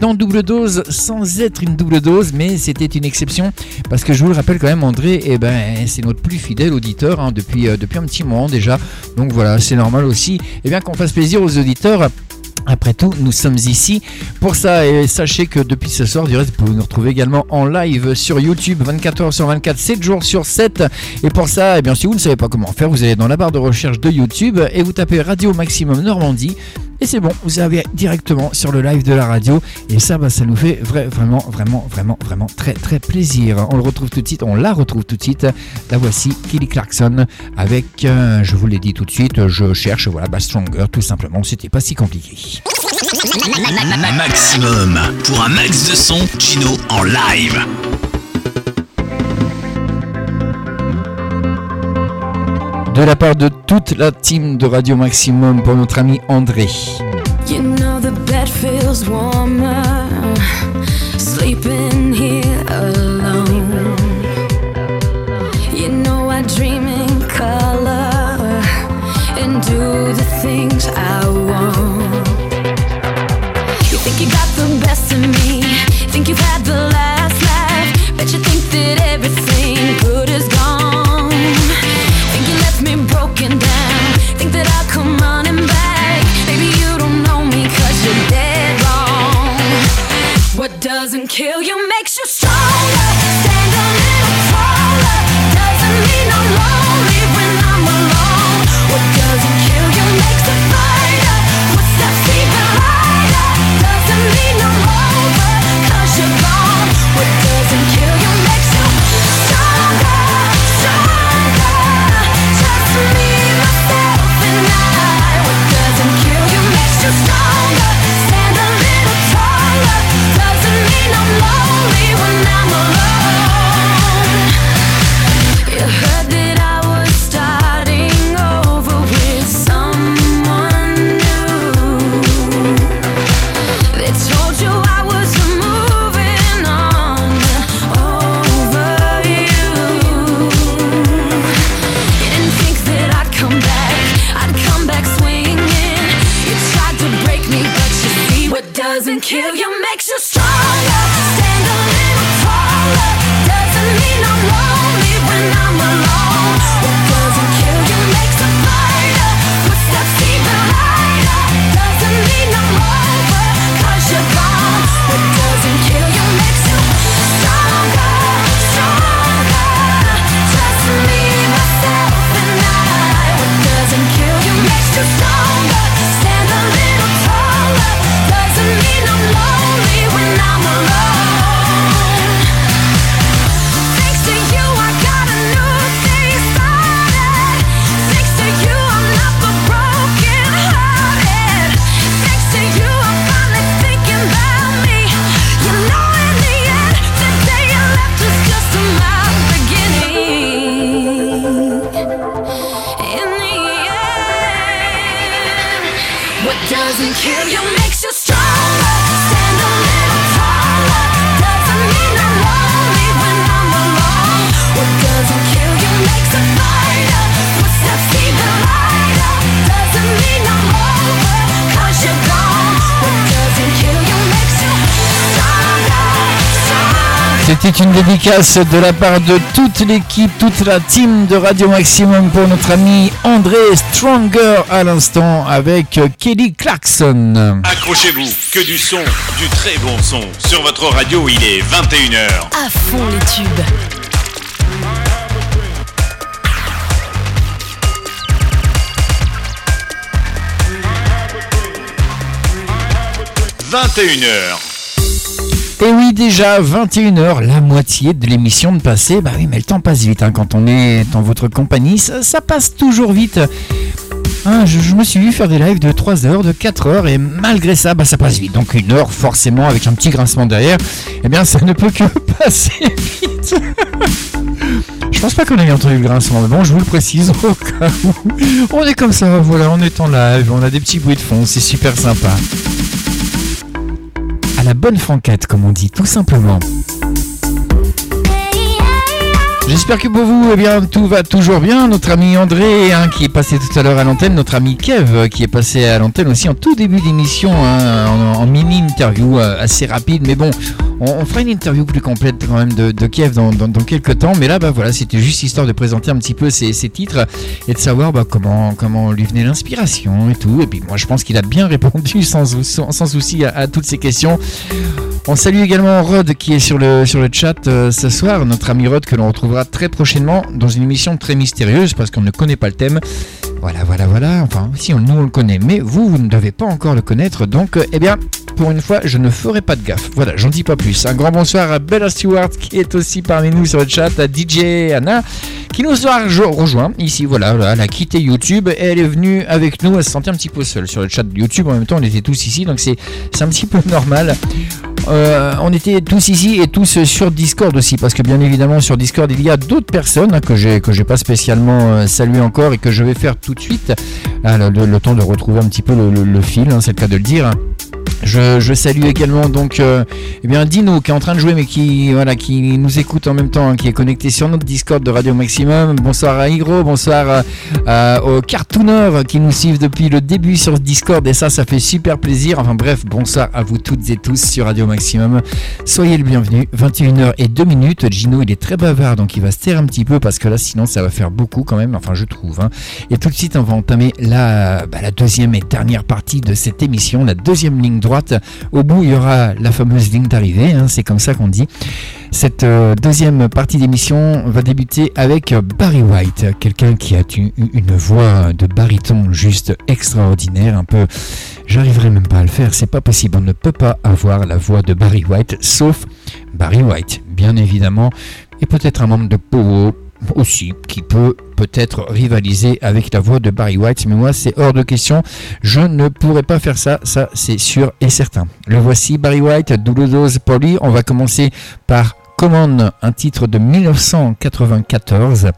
dans double dose sans être une double dose, mais c'était une exception parce que je vous le rappelle quand même, André, eh ben, c'est notre plus fidèle auditeur hein, depuis, euh, depuis un petit moment déjà. Donc voilà, c'est normal aussi eh bien, qu'on fasse plaisir aux auditeurs. Après tout, nous sommes ici pour ça et sachez que depuis ce soir, du reste, vous pouvez nous retrouver également en live sur YouTube 24 h sur 24, 7 jours sur 7. Et pour ça, eh bien, si vous ne savez pas comment faire, vous allez dans la barre de recherche de YouTube et vous tapez Radio Maximum Normandie. Et c'est bon, vous avez directement sur le live de la radio. Et ça, bah, ça nous fait vrai- vraiment, vraiment, vraiment, vraiment très, très plaisir. On le retrouve tout de suite, on la retrouve tout de suite. La voici, Kelly Clarkson, avec, euh, je vous l'ai dit tout de suite, je cherche, voilà, Stronger, tout simplement. C'était pas si compliqué. Maximum. Pour un max de son, Gino en live. De la part de toute la team de Radio Maximum pour notre ami André. Kill you. makes you C'était une dédicace de la part de toute l'équipe, toute la team de Radio Maximum pour notre ami André Stronger à l'instant avec Kelly Clarkson. Accrochez-vous, que du son, du très bon son. Sur votre radio, il est 21h. À fond les tubes. 21h. Et oui, déjà 21h, la moitié de l'émission de passer. Bah oui, mais le temps passe vite hein, quand on est en votre compagnie. Ça, passe toujours vite. Hein, je, je me suis vu faire des lives de 3 heures, de 4 heures, et malgré ça, bah, ça passe vite. Donc une heure, forcément, avec un petit grincement derrière, eh bien, ça ne peut que passer vite. Je pense pas qu'on ait entendu le grincement, mais bon, je vous le précise au cas où. On est comme ça, voilà, on est en live, on a des petits bruits de fond, c'est super sympa. La bonne franquette, comme on dit, tout simplement. J'espère que pour vous, eh bien, tout va toujours bien. Notre ami André, hein, qui est passé tout à l'heure à l'antenne, notre ami Kev, euh, qui est passé à l'antenne aussi en tout début d'émission, hein, en, en mini interview euh, assez rapide. Mais bon, on, fera une interview plus complète quand même de, Kev dans, quelques temps. Mais là, bah voilà, c'était juste histoire de présenter un petit peu ses, titres et de savoir bah, comment comment lui venait l'inspiration et tout. Et puis moi, je pense qu'il a bien répondu sans, sans, souci à, à toutes ces questions. On salue également Rod qui est sur le, sur le chat euh, ce soir, notre ami Rod que l'on retrouvera très prochainement dans une émission très mystérieuse parce qu'on ne connaît pas le thème. Voilà, voilà, voilà. Enfin, si on, nous on le connaît, mais vous, vous ne devez pas encore le connaître. Donc, euh, eh bien, pour une fois, je ne ferai pas de gaffe. Voilà, j'en dis pas plus. Un grand bonsoir à Bella Stewart qui est aussi parmi nous sur le chat, à DJ Anna qui nous a rejo- rejoint ici. Voilà, elle a quitté YouTube et elle est venue avec nous. Elle se sentait un petit peu seule sur le chat YouTube. En même temps, on était tous ici, donc c'est un petit peu normal. Euh, on était tous ici et tous sur Discord aussi, parce que bien évidemment sur Discord il y a d'autres personnes hein, que j'ai que j'ai pas spécialement euh, salué encore et que je vais faire tout de suite. Ah, le, temps de retrouver un petit peu le, fil, hein, c'est le cas de le dire. Je, salue également donc euh, eh bien Dino qui est en train de jouer mais qui voilà qui nous écoute en même temps, hein, qui est connecté sur notre Discord de Radio Maximum. Bonsoir à Hygro, bonsoir euh, euh, aux cartooners qui nous suivent depuis le début sur Discord et ça ça fait super plaisir. Enfin bref, bonsoir à vous toutes et tous sur Radio Maximum. Soyez le bienvenu. 21h et 2 minutes. Gino il est très bavard donc il va se taire un petit peu parce que là sinon ça va faire beaucoup quand même. Enfin je trouve. hein. Et tout de suite on va entamer bah, la deuxième et dernière partie de cette émission, la deuxième ligne droite. Au bout il y aura la fameuse ligne d'arrivée. hein, c'est comme ça qu'on dit. Cette euh, deuxième partie d'émission va débuter avec euh, Barry White, quelqu'un qui a une, une voix de baryton juste extraordinaire, un peu. J'arriverai même pas à le faire, c'est pas possible. On ne peut pas avoir la voix de Barry White, sauf Barry White, bien évidemment, et peut-être un membre de Powo aussi, qui peut peut-être rivaliser avec la voix de Barry White, mais moi c'est hors de question, je ne pourrais pas faire ça, ça c'est sûr et certain. Le voici Barry White, Double Dose Polly, on va commencer par Command, un titre de 1994,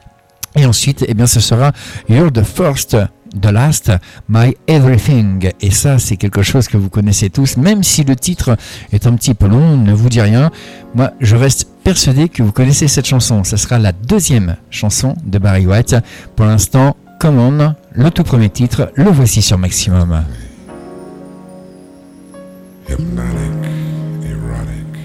et ensuite, eh bien, ce sera You're the First, The Last, My Everything. Et ça, c'est quelque chose que vous connaissez tous, même si le titre est un petit peu long, ne vous dit rien. Moi, je reste persuadé que vous connaissez cette chanson. Ce sera la deuxième chanson de Barry White. Pour l'instant, Come On, le tout premier titre, le voici sur Maximum. hypnotic, erotic,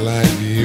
like you.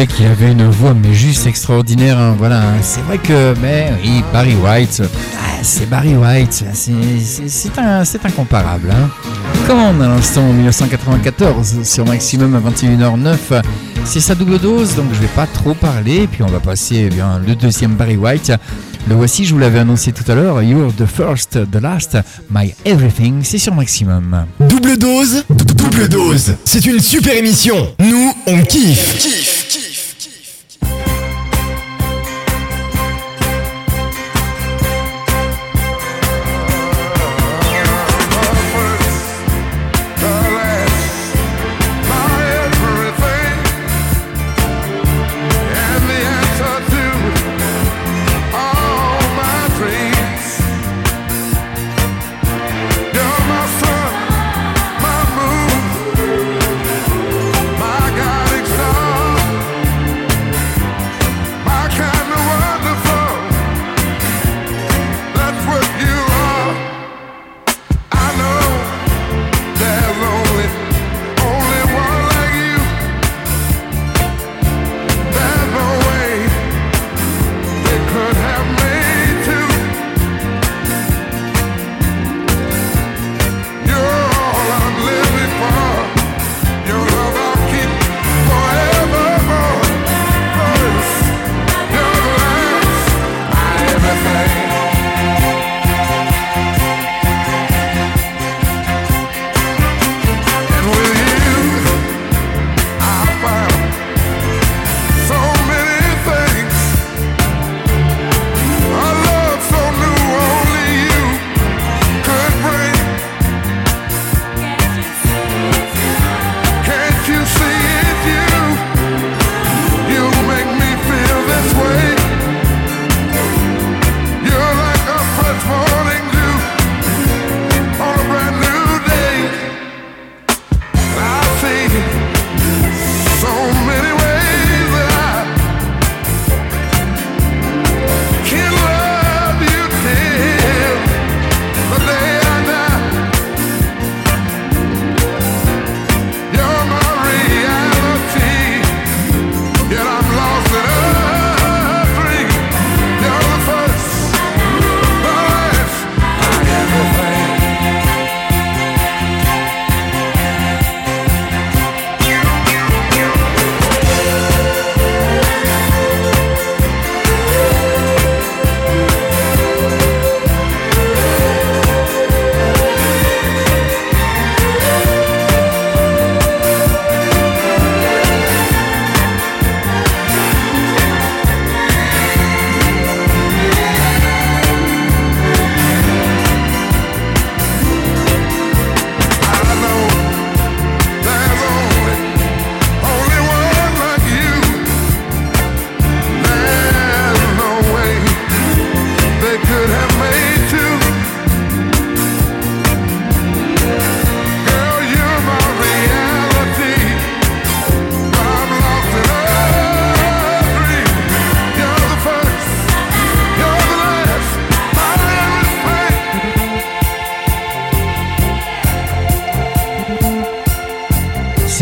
Disais qu'il avait une voix mais juste extraordinaire, hein, voilà, hein, c'est vrai que, mais oui, Barry White, ah, c'est Barry White, c'est- c'est incomparable. Hein. Commande à l'instant en 1994 sur Maximum à 21h09, c'est sa double dose, donc je vais pas trop parler, puis on va passer eh bien le deuxième Barry White. Le voici, je vous l'avais annoncé tout à l'heure, You're the first, the last, my everything, c'est sur Maximum. Double dose, dou- double dose. C'est une super émission. Nous, on kiffe.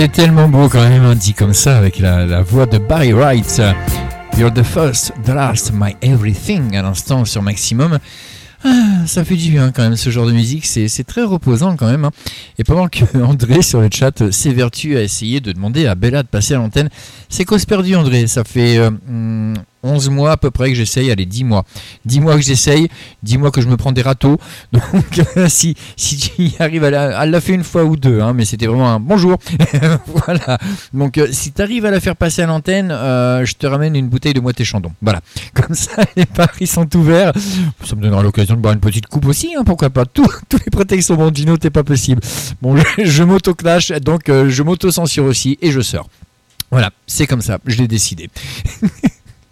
C'est tellement beau quand même, hein, dit comme ça, avec la, voix de Barry Wright. You're the first, the last, my everything, à l'instant sur Maximum. Ah, ça fait du bien quand même ce genre de musique, c'est très reposant quand même. hein. Et pendant que André sur le chat euh, s'évertue à essayer de demander à Bella de passer à l'antenne, c'est cause perdue André, ça fait euh, 11 mois à peu près que j'essaye, allez 10 mois. 10 mois que j'essaye, 10 mois que je me prends des râteaux. Donc si, si tu y arrives, à la, elle une fois ou deux, hein, mais c'était vraiment un bonjour. voilà. Donc euh, si tu arrives à la faire passer à l'antenne, euh, je te ramène une bouteille de moitié chandon. Voilà. Comme ça, les paris sont ouverts. Ça me donnera l'occasion de boire une petite coupe aussi, hein, pourquoi pas. Tous, tous les prétextes sont Gino, t'es pas possible. Bon, je, je m'auto-clash, donc euh, je m'auto-censure aussi et je sors. Voilà, c'est comme ça, je l'ai décidé.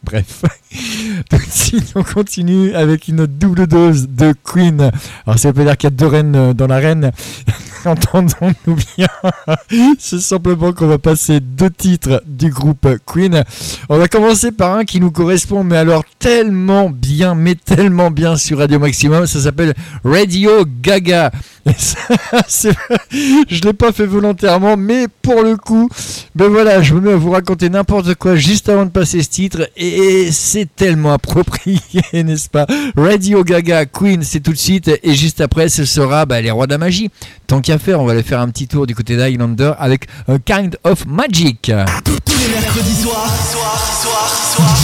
Bref. On continue avec une double dose de Queen. Alors, ça veut pas dire qu'il y a deux reines euh, dans l'arène. Entendons-nous bien. C'est simplement qu'on va passer deux titres du groupe Queen. On va commencer par un qui nous correspond, mais alors tellement bien, mais tellement bien sur Radio Maximum. Ça s'appelle Radio Gaga. Je l'ai pas fait volontairement, mais pour le coup, ben voilà, je me mets à vous raconter n'importe quoi juste avant de passer ce titre, et c'est tellement approprié, n'est-ce pas? Radio Gaga, Queen, c'est tout de suite, et juste après, ce sera bah, les rois de la magie. Tant qu'à faire, on va aller faire un petit tour du côté d'Highlander avec A Kind of Magic. Tous les mercredis soirs,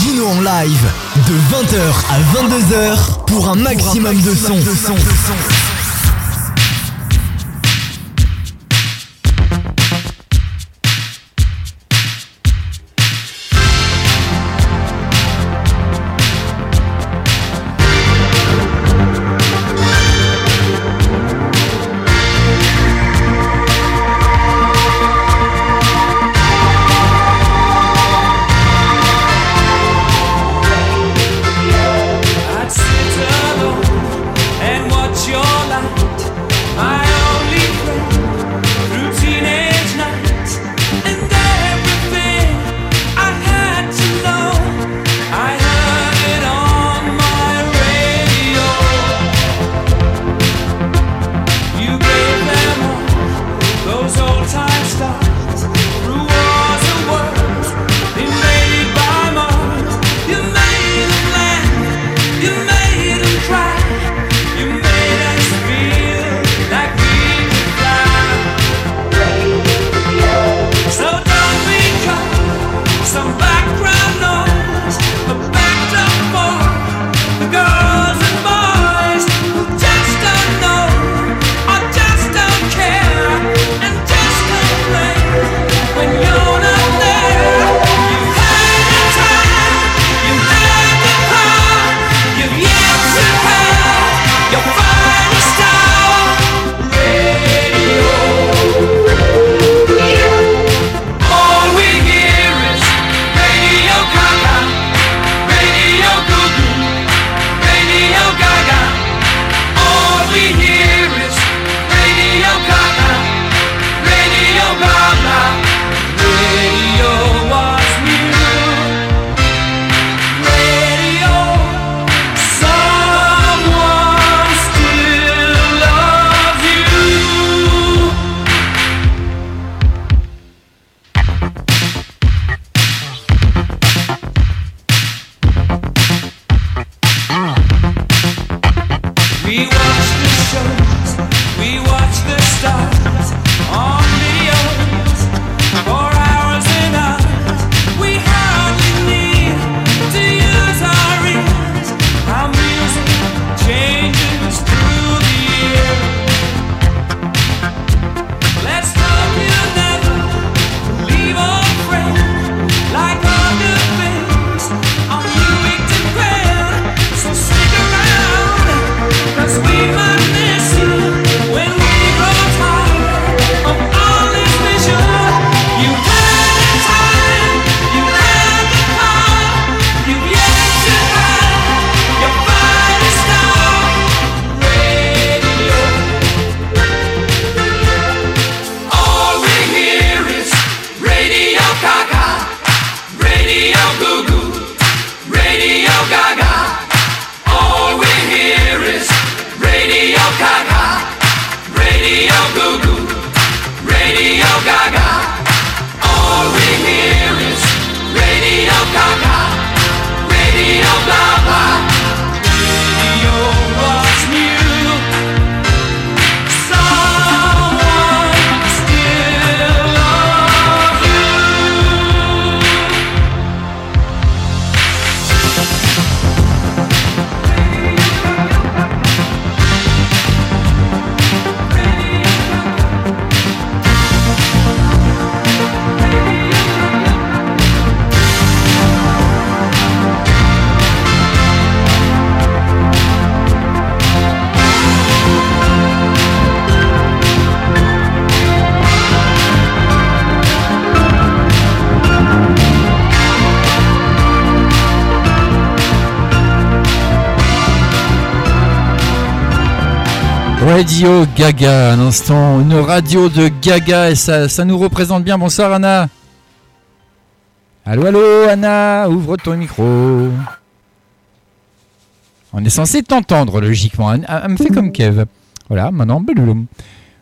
Gino en live de 20h à 22h pour un maximum de son. And watch your Radio Gaga, un instant, une radio de Gaga et ça, nous représente bien. Bonsoir Anna. Allô, allô Anna, ouvre ton micro. On est censé t'entendre logiquement. Elle, me fait comme Kev. Voilà, maintenant.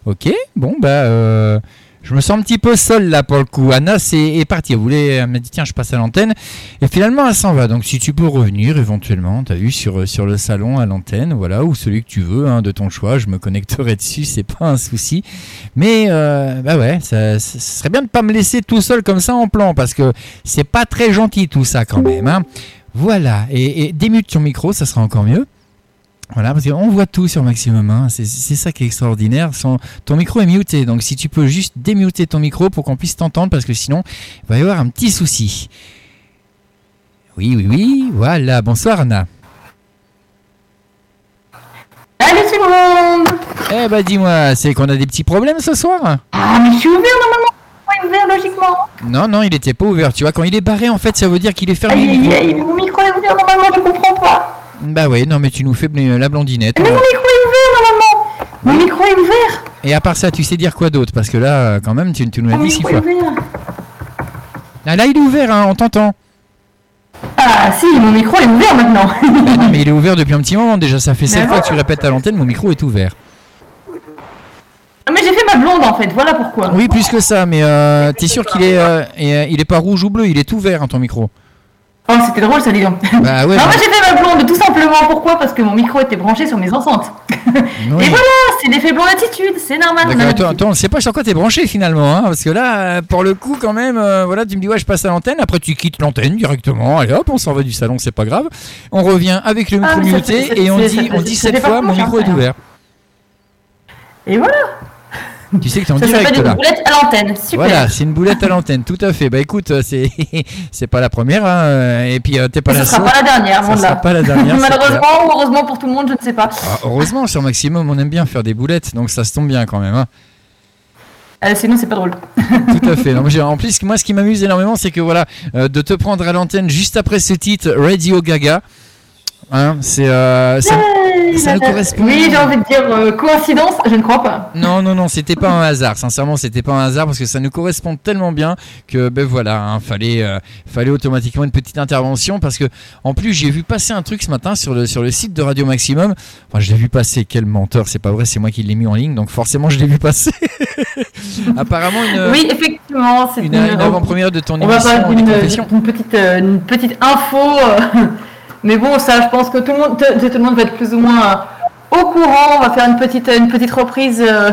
Ok, bon bah, euh, je me sens un petit peu seul là pour le coup. Anna est partie. Elle voulait, elle m'a dit tiens, je passe à l'antenne. Et finalement, elle s'en va. Donc si tu peux revenir éventuellement, t'as vu sur sur le salon à l'antenne, voilà, ou celui que tu veux, hein, de ton choix. Je me connecterai dessus, c'est pas un souci. Mais euh, bah ouais, ça, ça serait bien de pas me laisser tout seul comme ça en plan parce que c'est pas très gentil tout ça quand même. Hein. Voilà. Et, et démute ton micro, ça sera encore mieux. Voilà, parce qu'on voit tout sur Maximum, hein. c'est c'est ça qui est extraordinaire. Son- ton micro est muté, donc si tu peux juste démuter ton micro pour qu'on puisse t'entendre, parce que sinon, il va y avoir un petit souci. Oui, oui, oui, voilà. Bonsoir Anna. Allez tout le monde Eh bah dis-moi, c'est qu'on a des petits problèmes ce soir? Ah mais je suis ouvert normalement ouvert logiquement Non, non, il était pas ouvert. Tu vois, quand il est barré, en fait, ça veut dire qu'il est fermé. Aïe, mon micro est ouvert normalement, je comprends pas Bah ouais, non, mais tu nous fais bl- la blondinette. Mais mon micro est ouvert normalement Mon micro est ouvert Et à part ça, tu sais dire quoi d'autre? Parce que là, euh, quand même, tu, tu nous l'as dit six fois. ouvert Ah, là, il est ouvert, hein, on t'entend. Ah si, mon micro est ouvert maintenant Bah non, mais il est ouvert depuis un petit moment déjà. Ça fait sept fois que tu répètes à l'antenne, mon micro est ouvert. Ah, Mais j'ai fait ma blonde en fait, voilà pourquoi Oui, plus que ça, mais euh, t'es sûr qu'il est, euh, euh, il est pas rouge ou bleu, il est ouvert, hein, ton micro. Oh c'était drôle ça dis donc Bah ouais. Non, bah- moi j'ai fait ma blonde tout simplement, pourquoi? Parce que mon micro était branché sur mes enceintes oui. Et voilà, c'est l'effet blond attitude, c'est normal D'accord, attends, attends, on sait pas sur quoi t'es branché finalement, hein, parce que là, pour le coup, quand même, euh, voilà, tu me dis ouais, je passe à l'antenne, après tu quittes l'antenne directement, allez hop, on s'en va du salon, c'est pas grave. On revient avec le Ah, micro muté et on dit, on dit cette fois, mon micro est ouvert. Et voilà Tu sais que t'es en Ça direct là. une boulette à l'antenne, super Voilà, c'est une boulette à l'antenne, tout à fait. Bah écoute, euh, c'est c'est pas la première, hein, et puis euh, t'es pas la sera pas la dernière, Ça sera pas la dernière. Malheureusement ou heureusement pour tout le monde, je ne sais pas. Ah, heureusement, sur Maximum, on aime bien faire des boulettes, donc ça se tombe bien quand même. hein. Euh, sinon, c'est pas drôle. Tout à fait. Non, mais j'ai- en plus, moi, ce qui m'amuse énormément, c'est que voilà, euh, de te prendre à l'antenne juste après ce titre, Radio Gaga. Hein, c'est euh, ça, ça nous correspond. Oui, j'ai envie de dire euh, coïncidence, je ne crois pas. Non, non, non, c'était pas un hasard. Sincèrement, c'était pas un hasard parce que ça nous correspond tellement bien que ben voilà, hein, fallait, euh, fallait automatiquement une petite intervention parce que en plus j'ai vu passer un truc ce matin sur le sur le site de Radio Maximum. Enfin, je l'ai vu passer. Quel menteur, c'est pas vrai, c'est moi qui l'ai mis en ligne, donc forcément je l'ai vu passer. Apparemment une. Oui, effectivement, c'est Une, une avant-première de ton On va émission une, confessions. une petite, euh, une petite info. Mais bon, ça, je pense que tout le monde, tout, tout le monde va être plus ou moins euh, au courant. On va faire une petite, une petite reprise euh,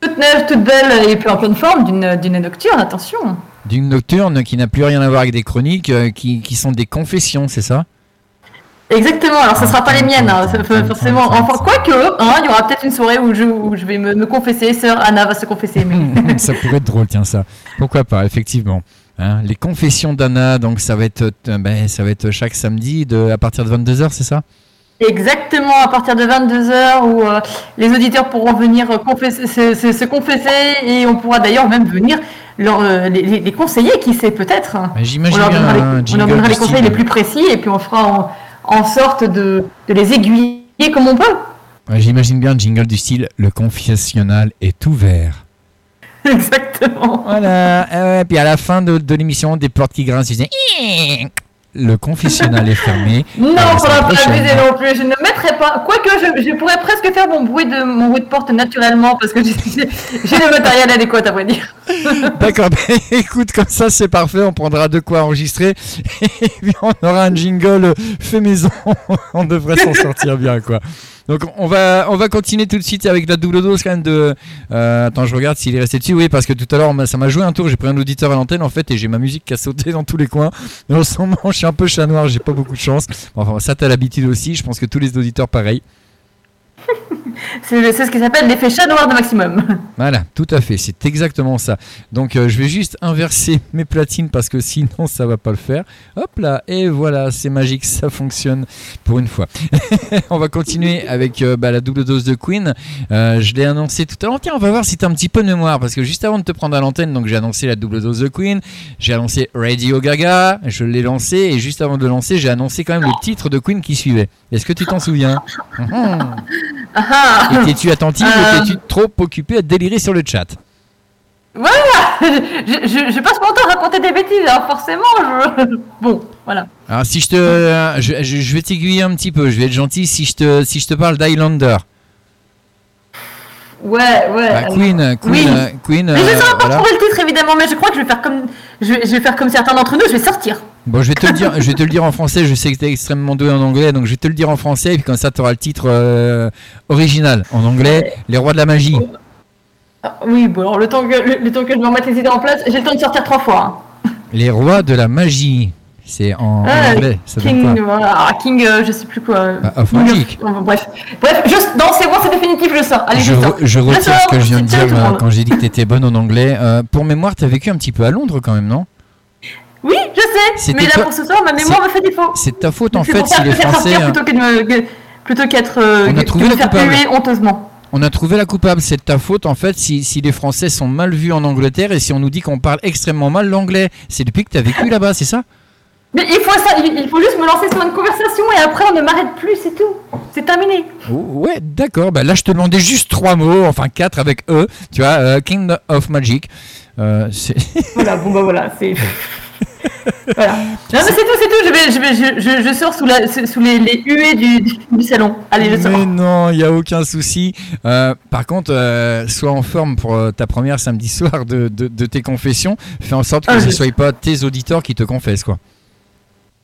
toute neuve, toute belle et puis en pleine forme d'une d'une nocturne. Attention. D'une nocturne qui n'a plus rien à voir avec des chroniques, euh, qui, qui sont des confessions, c'est ça? Exactement, alors ce sera pas les miennes, hein, forcément. Enfin, quoique, hein, il y aura peut-être une soirée où je, où je vais me, me confesser, sœur Anna va se confesser. Mais... Ça pourrait être drôle, tiens ça. Pourquoi pas, effectivement. Hein, les confessions d'Anna, donc ça va être, euh, ben, ça va être chaque samedi de, à partir de 22h, c'est ça? Exactement, à partir de 22h où euh, les auditeurs pourront venir euh, confesser- se, se- se confesser et on pourra d'ailleurs même venir leur, euh, les, les- conseiller, qui sait peut-être. hein. Ben, j'imagine on leur bien donnera, les, on leur donnera les conseils les plus précis et puis on fera en, en sorte de, de les aiguiller comme on peut. J'imagine bien un jingle du style Le confessionnal est ouvert. Exactement. Voilà, euh, et puis à la fin de, de l'émission, des portes qui grincent, tu disais Le confessionnal est fermé. Non, la faudra pas abuser non plus. Je ne mettrai pas. Quoique, je, je pourrais presque faire mon bruit de mon bruit de porte naturellement parce que j'ai j'ai le matériel adéquat à vrai dire. D'accord, ben, écoute, comme ça c'est parfait, on prendra de quoi enregistrer et puis on aura un jingle fait maison, on devrait s'en sortir bien quoi. Donc on va, on va continuer tout de suite avec la double dose quand même de... euh, attends, je regarde s'il est resté dessus, oui, parce que tout à l'heure ça m'a joué un tour, j'ai pris un auditeur à l'antenne en fait et j'ai ma musique qui a sauté dans tous les coins. Et en ce moment je suis un peu chat noir, j'ai pas beaucoup de chance. Enfin ça t'as l'habitude aussi, je pense que tous les auditeurs pareil. C'est ce qui s'appelle l'effet chat noir de maximum. Voilà, tout à fait, c'est exactement ça. Donc euh, je vais juste inverser mes platines parce que sinon ça va pas le faire. Hop là, et voilà, c'est magique, ça fonctionne pour une fois. on va continuer avec euh, bah, la double dose de Queen. Euh, je l'ai annoncé tout à l'heure. Tiens, on va voir si tu as un petit peu de mémoire parce que juste avant de te prendre à l'antenne, donc j'ai annoncé la double dose de Queen, j'ai annoncé Radio Gaga, je l'ai lancé et juste avant de le lancer, j'ai annoncé quand même le titre de Queen qui suivait. Est-ce que tu t'en souviens? Mhm. Ah, ah. Étais-tu attentive Euh, ou étais-tu trop occupé à délirer sur le chat? Voilà je, je, je passe mon temps à raconter des bêtises, hein, forcément. Je... Bon, voilà. Alors si je te, euh, je, vais t'aiguiller un petit peu, je vais être gentil si je te, si je te parle d'Highlander. Ouais, ouais. Bah, alors- Queen, Queen, Oui. euh, Queen. Mais je euh, sais pas voilà. trouver le titre évidemment, mais je crois que je vais faire comme je vais, je vais faire comme certains d'entre nous, je vais sortir. Bon, je vais te le dire, je vais te le dire en français. Je sais que tu es extrêmement doué en anglais, donc je vais te le dire en français, et puis comme ça, tu auras le titre euh, original en anglais, Les Rois de la Magie. Ah, Oui, bon alors le temps que le, le temps que je me remette les idées en place, j'ai le temps de sortir trois fois. hein. Les Rois de la Magie. C'est en, en Ah, anglais. Ça King, voilà, ah, King, euh, je sais plus quoi. Bah, of King Magic. euh, bref, bref, juste, non, c'est bon, c'est définitif, je sors. Allez, je, je, sors. re- je retire ce que je viens de dire euh, quand j'ai dit que tu étais bonne en anglais. Euh, pour mémoire, tu as vécu un petit peu à Londres quand même, non? Je sais, mais là pour ce soir, ma mémoire me fait défaut. C'est de ta faute en fait si les Français. euh, plutôt que de me- que- plutôt qu'être euh, On a que trouvé la coupable. honteusement. On a trouvé la coupable, c'est de ta faute en fait si, si les Français sont mal vus en Angleterre et si on nous dit qu'on parle extrêmement mal l'anglais. C'est depuis que tu as vécu là-bas, c'est ça? Mais il faut ça, il faut juste me lancer sur une conversation et après on ne m'arrête plus, c'est tout. C'est terminé. Oh, Ouais, d'accord. Bah là, je te demandais juste trois mots, enfin quatre avec E. Tu vois, euh, King of Magic. Euh, Voilà, bon bah voilà, c'est. voilà. Non mais c'est tout, c'est tout. Je vais, je vais, je, sors sous la, sous les, les huées du, salon. Allez, je sors. Mais non, il n'y a aucun souci. Euh, par contre, euh, sois en forme pour euh, ta première samedi soir de, de, de tes confessions. Fais en sorte que Ah, ce ne soit pas tes auditeurs qui te confessent, quoi.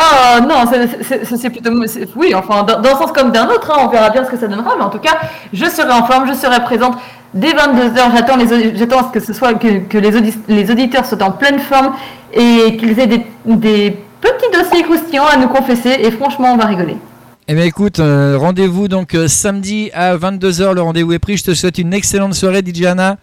Oh non, c'est- plutôt. Oui, enfin, dans, un sens comme d'un autre, hein, on verra bien ce que ça donnera, mais en tout cas, je serai en forme, je serai présente dès 22h. J'attends que ce soit que, que les, les auditeurs soient en pleine forme et qu'ils aient des, des petits dossiers croustillants à nous confesser, et franchement, on va rigoler. Eh bien écoute, euh, rendez-vous donc euh, samedi à 22h, le rendez-vous est pris. Je te souhaite une excellente soirée, Didiana.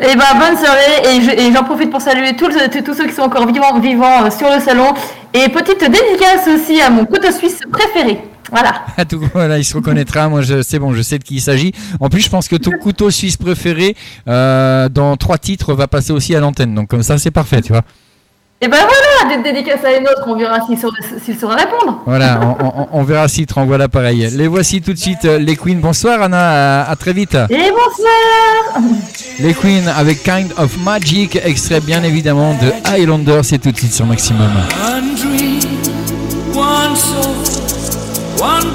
Et ben bonne soirée et je- et j'en profite pour saluer tous, ceux qui sont encore vivants, vivants euh, sur le salon et petite dédicace aussi à mon couteau suisse préféré. Voilà. À tout voilà, il se reconnaîtra. Moi, je c'est bon, je sais de qui il s'agit. En plus, je pense que ton couteau suisse préféré, dans trois titres, va passer aussi à l'antenne. Donc comme ça, c'est parfait, tu vois. Et ben voilà, des dédicaces à une autre, on verra s'il saura, répondre. Voilà, on, on- on verra s'il te renvoie l'appareil. Les voici tout de suite, euh, les Queens. Bonsoir, Anna. À, à très vite. Et bonsoir Les Queens avec Kind of Magic, extrait bien évidemment de Highlander. C'est tout de suite sur Maximum. One dream, one soul, one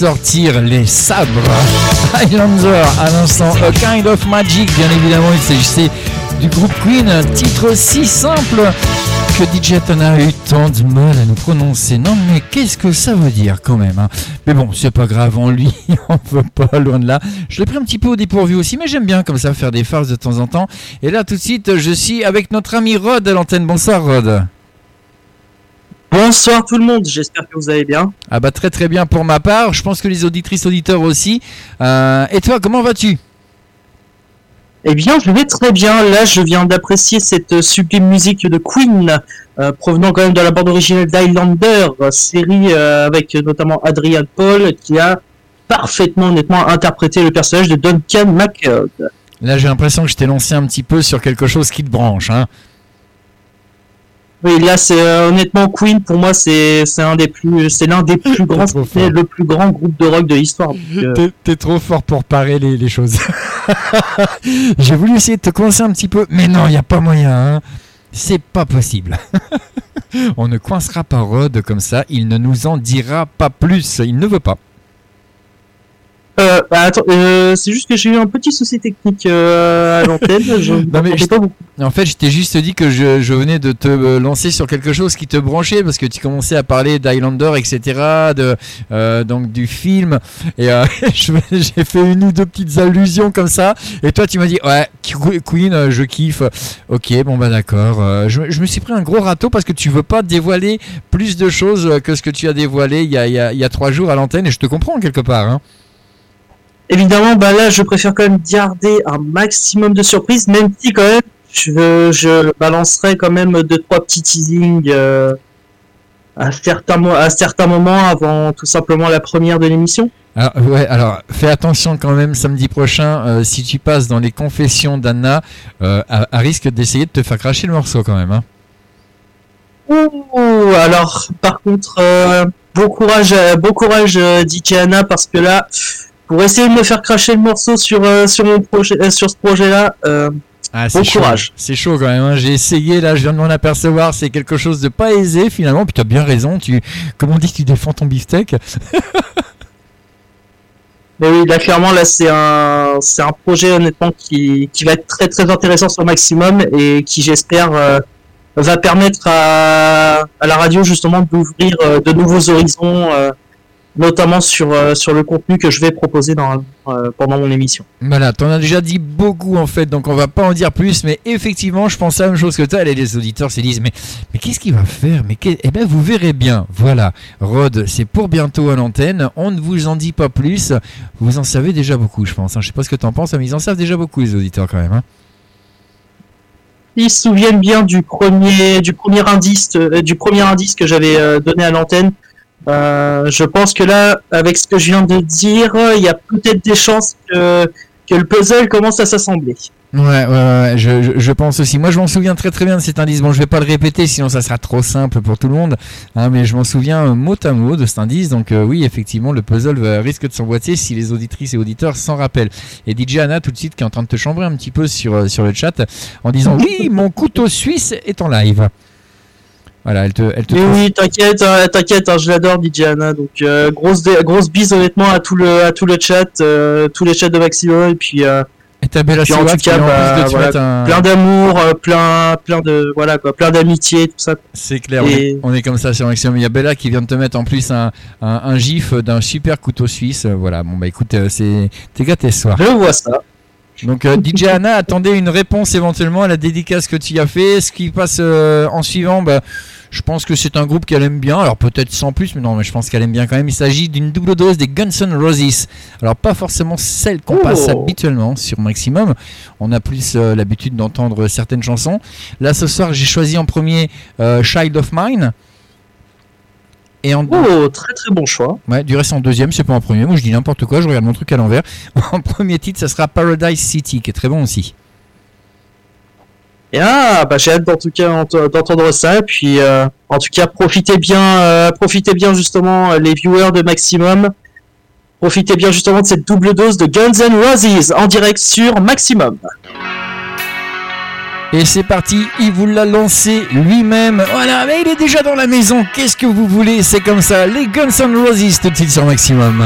sortir les sabres. Highlander, à l'instant, A Kind of Magic, bien évidemment, il s'agissait du groupe Queen, un titre si simple que DJ Tana a eu tant de mal à nous prononcer. Non, mais qu'est-ce que ça veut dire quand même hein? Mais bon, c'est pas grave, en lui, on veut pas, loin de là. Je l'ai pris un petit peu au dépourvu aussi, mais j'aime bien comme ça faire des farces de temps en temps. Et là, tout de suite, je suis avec notre ami Rod à l'antenne. Bonsoir, Rod. Bonsoir tout le monde, j'espère que vous allez bien. Ah bah très très bien pour ma part, je pense que les auditrices auditeurs aussi. Euh, et toi, comment vas-tu? Eh bien, je vais très bien. Là, je viens d'apprécier cette sublime musique de Queen, euh, provenant quand même de la bande originale d'Highlander, série euh, avec notamment Adrian Paul, qui a parfaitement, honnêtement, interprété le personnage de Duncan MacLeod. Là, j'ai l'impression que je t'ai lancé un petit peu sur quelque chose qui te branche. Hein. Oui, là, c'est euh, honnêtement Queen pour moi, c'est c'est un des plus, c'est l'un des plus grands, le plus grand groupe de rock de l'histoire. euh, T'es- trop fort pour parer les, les choses. j'ai voulu essayer de te coincer un petit peu, mais non, il n'y a pas moyen. hein. C'est pas possible. On ne coincera pas Rod comme ça, il ne nous en dira pas plus, il ne veut pas. Euh, bah, attends, euh, c'est juste que j'ai eu un petit souci technique euh, à l'antenne. Je Non, mais n'entendais je- pas beaucoup. En fait, je t'ai juste dit que je, je venais de te euh, lancer sur quelque chose qui te branchait parce que tu commençais à parler d'Highlander, etc., de, euh, donc du film. Et euh, j'ai fait une ou deux petites allusions comme ça. Et toi, tu m'as dit, ouais, Que- Queen, je kiffe. Ok, bon, bah d'accord. Je, je me suis pris un gros râteau parce que tu veux pas dévoiler plus de choses que ce que tu as dévoilé il y a, il y a- il y a trois jours à l'antenne. Et je te comprends quelque part. Hein. Évidemment, bah là, je préfère quand même garder un maximum de surprises, même si quand même, je, je balancerai quand même deux trois petits teasings euh, à certains à certains moments avant tout simplement la première de l'émission. Alors, ouais, alors fais attention quand même samedi prochain, euh, si tu passes dans les confessions d'Anna, euh, à, à risque d'essayer de te faire cracher le morceau quand même. Hein. Ouh, alors, par contre, bon courage, bon courage, DJ Anna, parce que là, pour essayer de me faire cracher le morceau sur euh, sur mon projet, euh, sur ce projet-là, euh, Ah, bon c'est chaud. courage. C'est chaud quand même. hein. J'ai essayé là, je viens de m'en apercevoir. C'est quelque chose de pas aisé finalement. Puis tu as bien raison. Tu, comme on dit, tu défends ton beefsteak. Mais oui, là clairement là c'est un c'est un projet honnêtement qui qui va être très très intéressant sur Maximum et qui j'espère euh, va permettre à à la radio justement d'ouvrir de nouveaux horizons notamment sur euh, sur le contenu que je vais proposer dans euh, pendant mon émission. Voilà, t'en as déjà dit beaucoup en fait, donc on va pas en dire plus, mais effectivement, je pense à la même chose que toi. Et les auditeurs se disent, mais, mais qu'est-ce qu'il va faire? Mais eh ben, vous verrez bien. Voilà, Rod, c'est pour bientôt à l'antenne. On ne vous en dit pas plus. Vous en savez déjà beaucoup, je pense. hein. Je sais pas ce que t'en penses, mais ils en savent déjà beaucoup les auditeurs quand même. hein. Ils se souviennent bien du premier du premier indice euh, du premier indice que j'avais donné à l'antenne. Euh, je pense que là, avec ce que je viens de dire, il y a peut-être des chances que que le puzzle commence à s'assembler. Ouais, ouais, ouais, je, je, je pense aussi. Moi, je m'en souviens très très bien de cet indice. Bon, je vais pas le répéter, sinon ça sera trop simple pour tout le monde. hein, mais je m'en souviens euh, mot à mot de cet indice. Donc euh, oui, effectivement, le puzzle risque de s'emboîter si les auditrices et auditeurs s'en rappellent. Et DJ Anna, tout de suite, qui est en train de te chambrer un petit peu sur, sur le chat, en disant oui, mon couteau suisse est en live. Voilà, elle te, elle te Mais trouve- oui, t'inquiète, hein, t'inquiète, hein, je l'adore DJ Anna. Donc euh, grosse grosse bise honnêtement à tout le à tout le chat, euh, tous les chats de Maximo et puis euh, Et ta belle puis en tout cas bah, de voilà, un- plein d'amour, euh, plein plein de voilà quoi, plein d'amitié, tout ça. C'est clair, on est, on est comme ça sur Maximum. Il y a Bella qui vient de te mettre en plus un, un, un gif d'un super couteau suisse. Voilà, bon bah écoute, euh, c'est t'es gâté ce soir. Je vois ça. Donc euh, DJ Anna, attendez une réponse éventuellement à la dédicace que tu y as fait. Ce qui passe euh, en suivant, bah, Je pense que c'est un groupe qu'elle aime bien, alors peut-être sans plus, mais non, mais je pense qu'elle aime bien quand même. Il s'agit d'une double dose des Guns N' Roses. Alors pas forcément celle qu'on Oh. passe habituellement sur Maximum. On a plus euh, l'habitude d'entendre certaines chansons. Là ce soir, j'ai choisi en premier Child of Mine. Et en Oh, très très bon choix. Ouais, du reste en deuxième, c'est pas en premier. Moi je dis n'importe quoi, je regarde mon truc à l'envers. En premier titre, ça sera Paradise City, qui est très bon aussi. Et ah, bah j'ai hâte en tout cas ent- d'entendre ça. Et puis, euh, en tout cas, profitez bien, euh, profitez bien justement euh, les viewers de Maximum. Profitez bien justement de cette double dose de Guns N' Roses en direct sur Maximum. Et c'est parti, il vous l'a lancé lui-même. Voilà, mais il est déjà dans la maison. Qu'est-ce que vous voulez? C'est comme ça. Les Guns N' Roses tout de sur Maximum.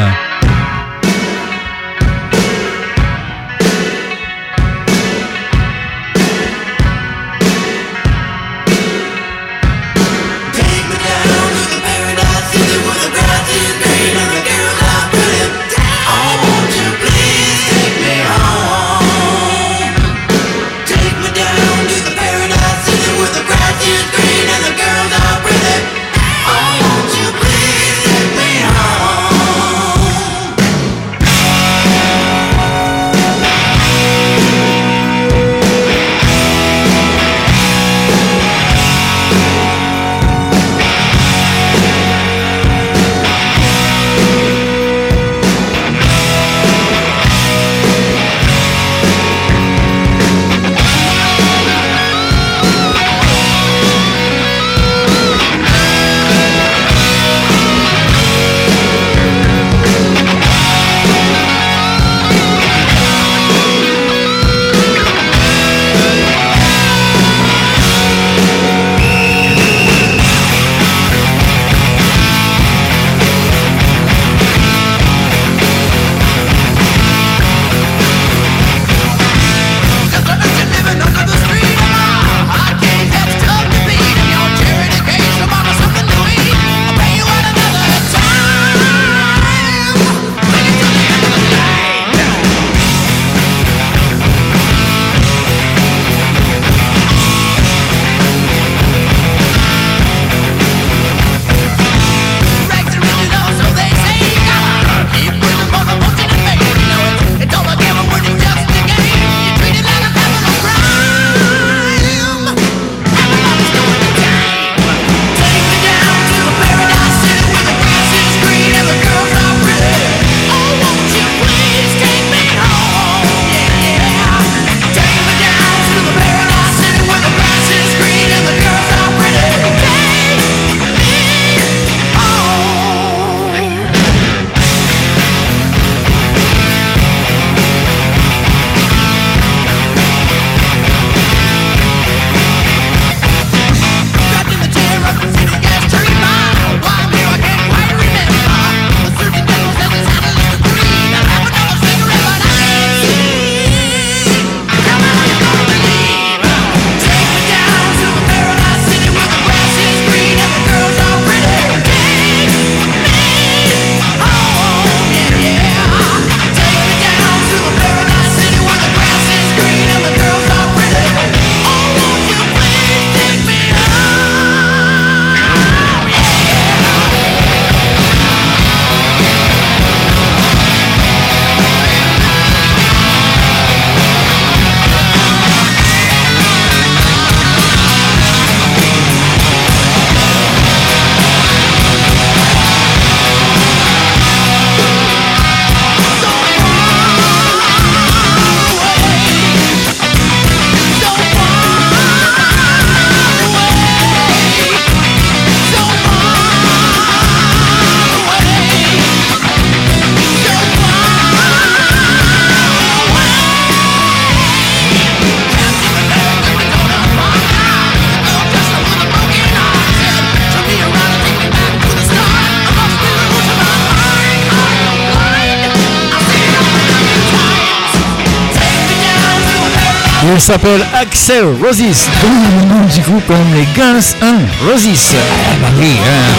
Il s'appelle Axel Roses, le nom du groupe comme les Guns N' Roses. Ah bah oui, hein.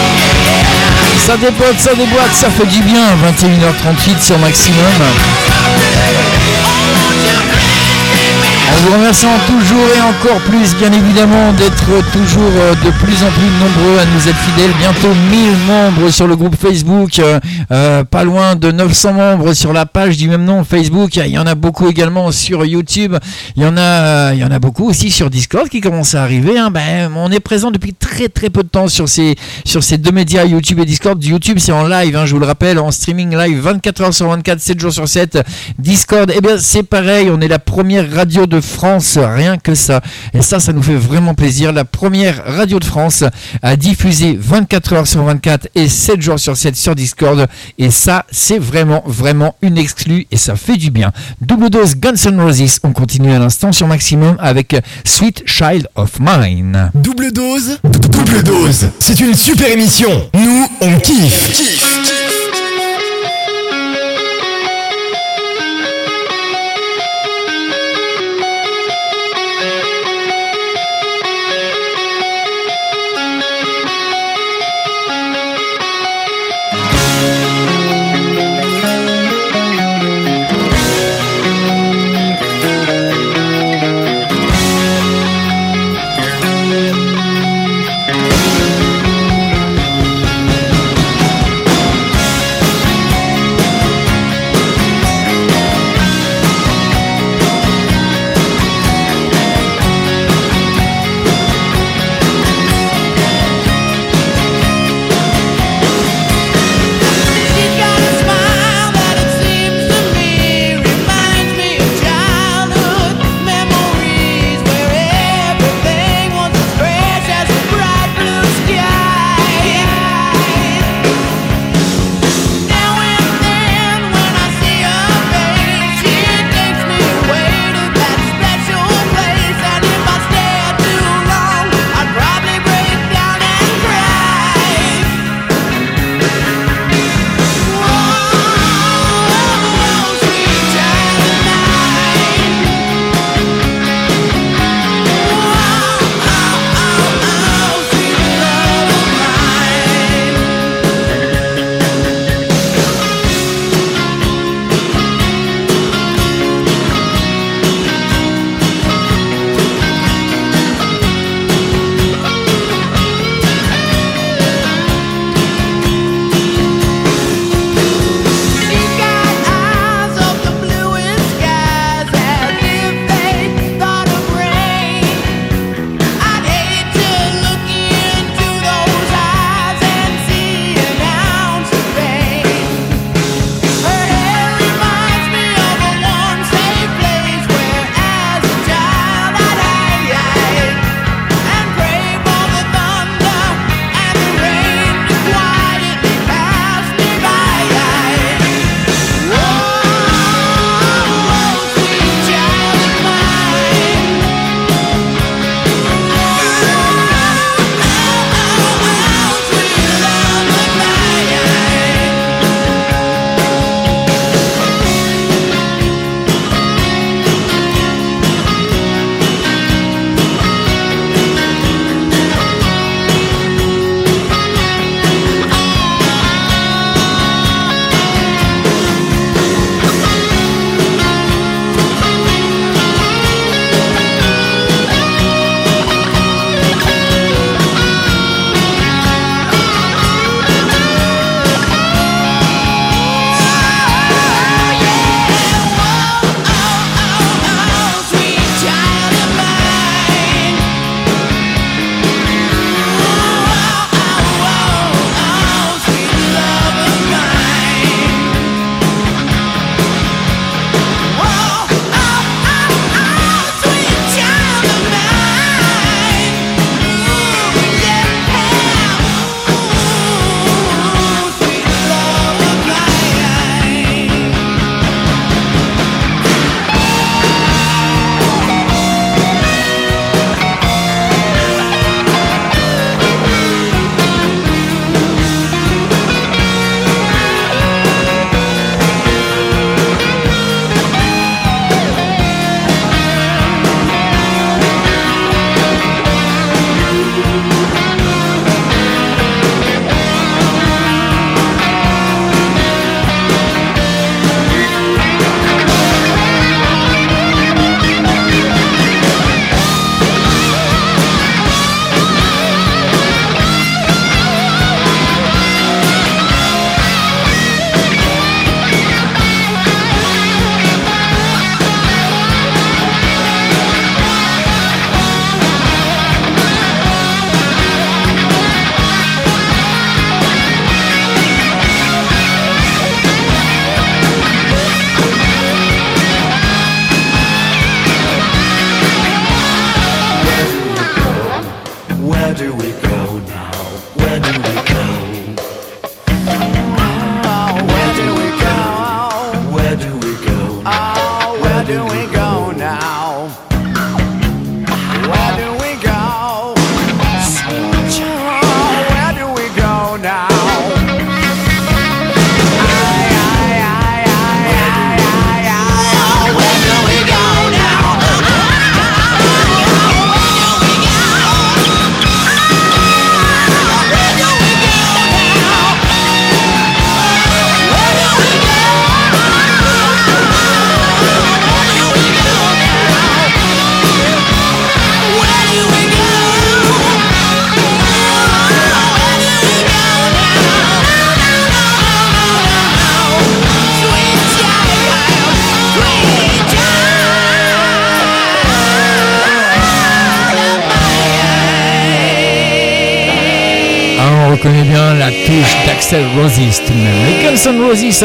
Ça dépote, ça déboîte, ça fait du bien. 21h38 sur Maximum. En vous remerciant toujours et encore plus, bien évidemment, d'être toujours euh, de plus en plus nombreux à nous être fidèles. Bientôt 1000 membres sur le groupe Facebook, euh, pas loin de 900 membres sur la page du même nom Facebook. Il y en a beaucoup également sur YouTube. Il y en a, il y en a beaucoup aussi sur Discord qui commence à arriver. hein. Ben, on est présent depuis très très peu de temps sur ces sur ces deux médias YouTube et Discord. YouTube c'est en live, hein, je vous le rappelle, en streaming live 24 heures sur 24, 7 jours sur 7. Discord, eh bien c'est pareil, on est la première radio de France, rien que ça. Et ça, ça nous fait vraiment plaisir. La première radio de France à diffuser 24 heures sur 24 et 7 jours sur 7 sur Discord. Et ça, c'est vraiment, vraiment une exclue et ça fait du bien. Double dose Guns N' Roses. On continue à l'instant sur Maximum avec Sweet Child of Mine. Double dose, double dose. C'est une super émission. Nous, on kiffe. Thank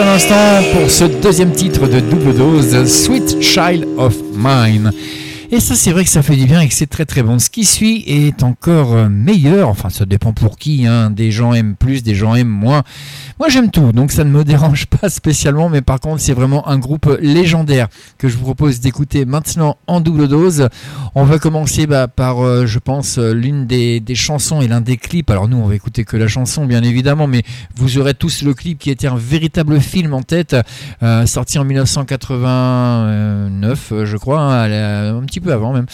N' Roses à l'instant pour ce deuxième titre de double dose, Sweet Child of Mine. Et ça, c'est vrai que ça fait du bien et que c'est très très bon. Ce qui suit est encore euh, meilleur. Enfin, ça dépend pour qui. Hein. Des gens aiment plus, des gens aiment moins. Moi, j'aime tout, donc ça ne me dérange pas spécialement. Mais par contre, c'est vraiment un groupe légendaire que je vous propose d'écouter maintenant en double dose. On va commencer bah, par, euh, je pense, euh, l'une des, des chansons et l'un des clips. Alors nous, on va écouter que la chanson, bien évidemment, mais vous aurez tous le clip qui était un véritable film en tête, sorti en 1989, euh, je crois, hein, un petit peu avant même,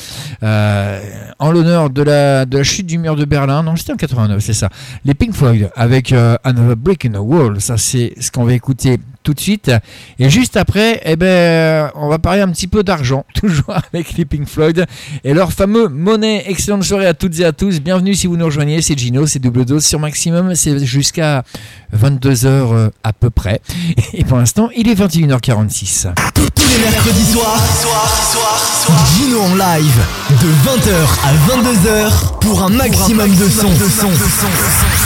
euh, en l'honneur de la, de la chute du mur de Berlin. Non, c'était en 89, c'est ça. Les Pink Floyd avec euh, Another Brick in the Wall. Ça, c'est ce qu'on va écouter tout de suite. Et juste après, eh ben, on va parler un petit peu d'argent, toujours avec les Pink Floyd et leur fameux monnaie. Excellente soirée à toutes et à tous. Bienvenue si vous nous rejoignez. C'est Gino, c'est double dose sur Maximum. C'est jusqu'à 22h euh, à peu près. Et pour l'instant, il est 21h46. Tous les mercredis soirs, Gino en live de 20h à 22h pour un maximum de son. We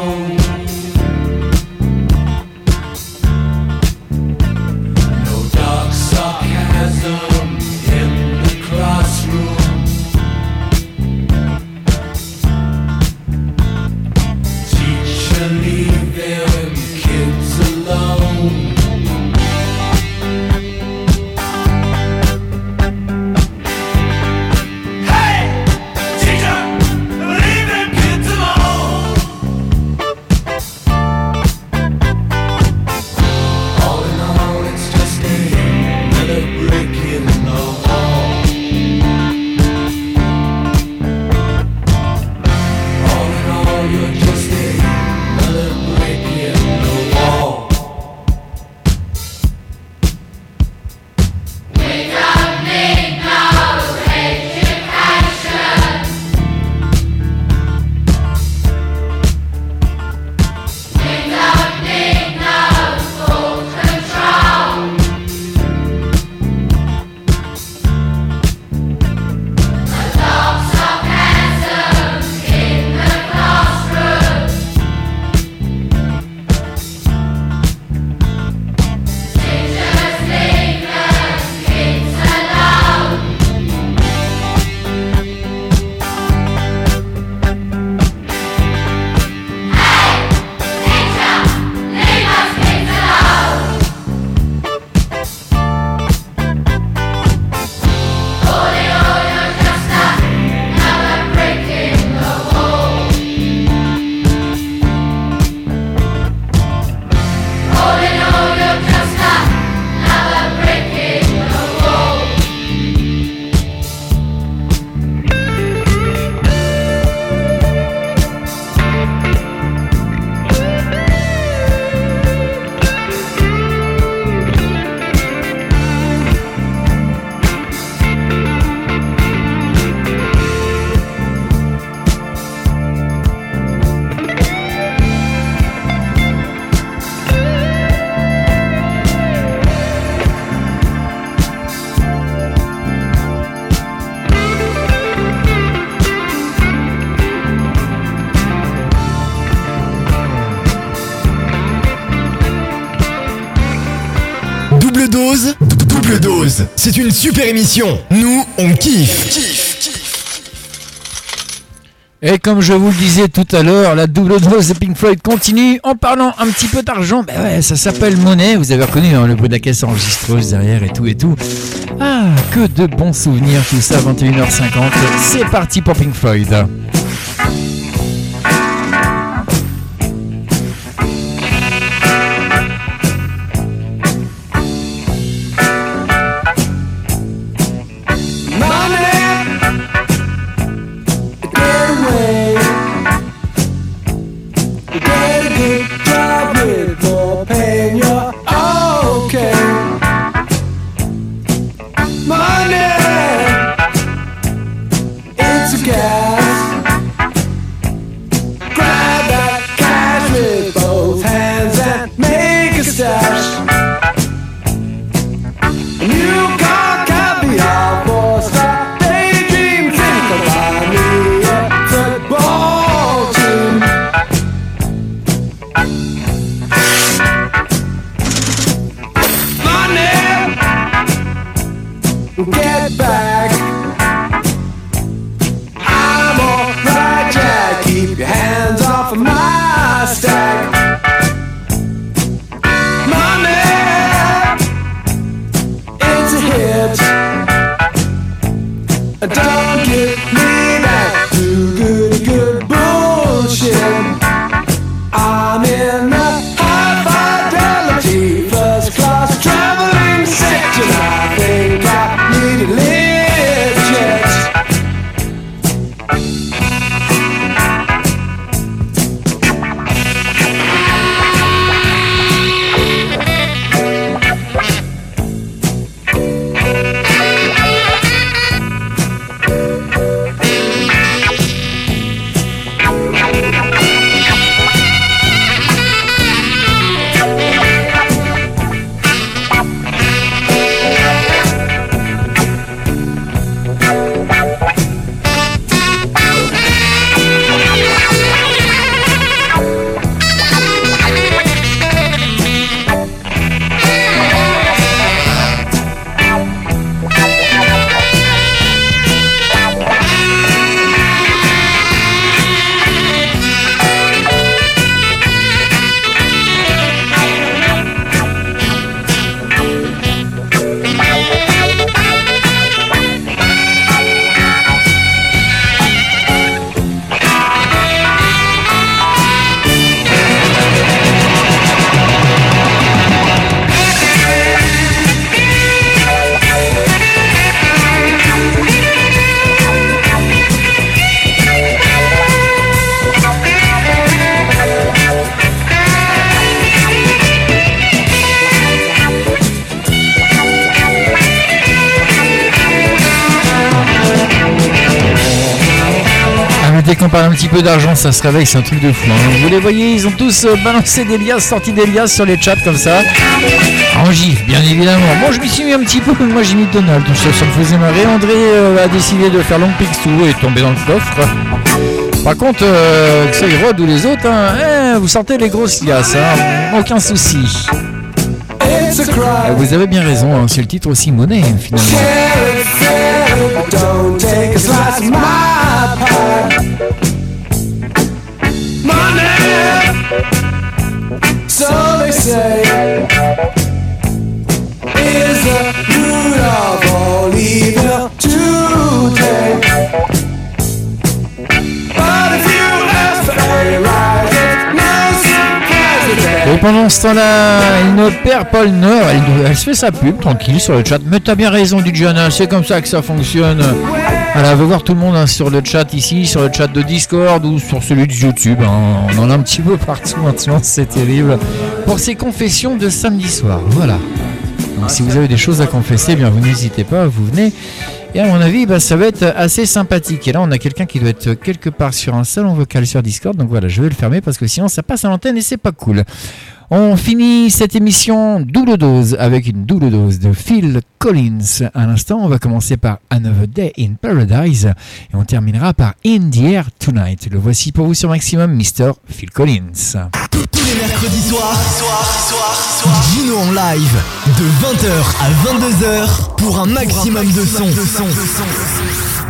Dose, double dose. C'est une super émission. Nous, on kiffe. Et comme je vous le disais tout à l'heure, la double dose de Pink Floyd continue en parlant un petit peu d'argent. Ben ouais, ça s'appelle monnaie. Vous avez reconnu hein, le bruit de la caisse enregistreuse derrière et tout et tout. Ah, que de bons souvenirs, tout ça, 21h50. C'est parti pour Pink Floyd. Ça se réveille, c'est un truc de fou. hein. Vous les voyez, ils ont tous euh, balancé des liasses, sorti des liasses sur les chats comme ça. En gif, bien évidemment. Moi, je m'y suis mis un petit peu, moi j'ai mis Donald, ça, ça me faisait marrer. André euh, a décidé de faire long pixou et tombé dans le coffre. Par contre, euh, que y Rod ou les autres, hein, eh, vous sentez les grosses liasses, hein, aucun souci. Vous avez bien raison, hein, c'est le titre aussi monnaie finalement. Say, is the root of all evil today? But if you ask for a rise, no surprise that Et pendant ce temps-là, il ne perd pas le nord, elle, elle se fait sa pub tranquille sur le chat. Mais t'as bien raison, Didiana, c'est comme ça que ça fonctionne. Voilà, va voir tout le monde hein, sur le chat ici, sur le chat de Discord ou sur celui de YouTube. hein. On en a un petit peu partout maintenant, c'est terrible. Pour ces confessions de samedi soir, voilà. Donc si vous avez des choses à confesser, bien vous n'hésitez pas, vous venez. Et à mon avis, bah, ça va être assez sympathique. Et là, on a quelqu'un qui doit être quelque part sur un salon vocal sur Discord. Donc voilà, je vais le fermer parce que sinon, ça passe à l'antenne et c'est pas cool. On finit cette émission double dose avec une double dose de Phil Collins. À l'instant, on va commencer par Another Day in Paradise et on terminera par In the Air Tonight. Le voici pour vous sur Maximum, Mr. Phil Collins. Tous les mercredis soirs, Gino en live de 20h à 22h pour un maximum de son. She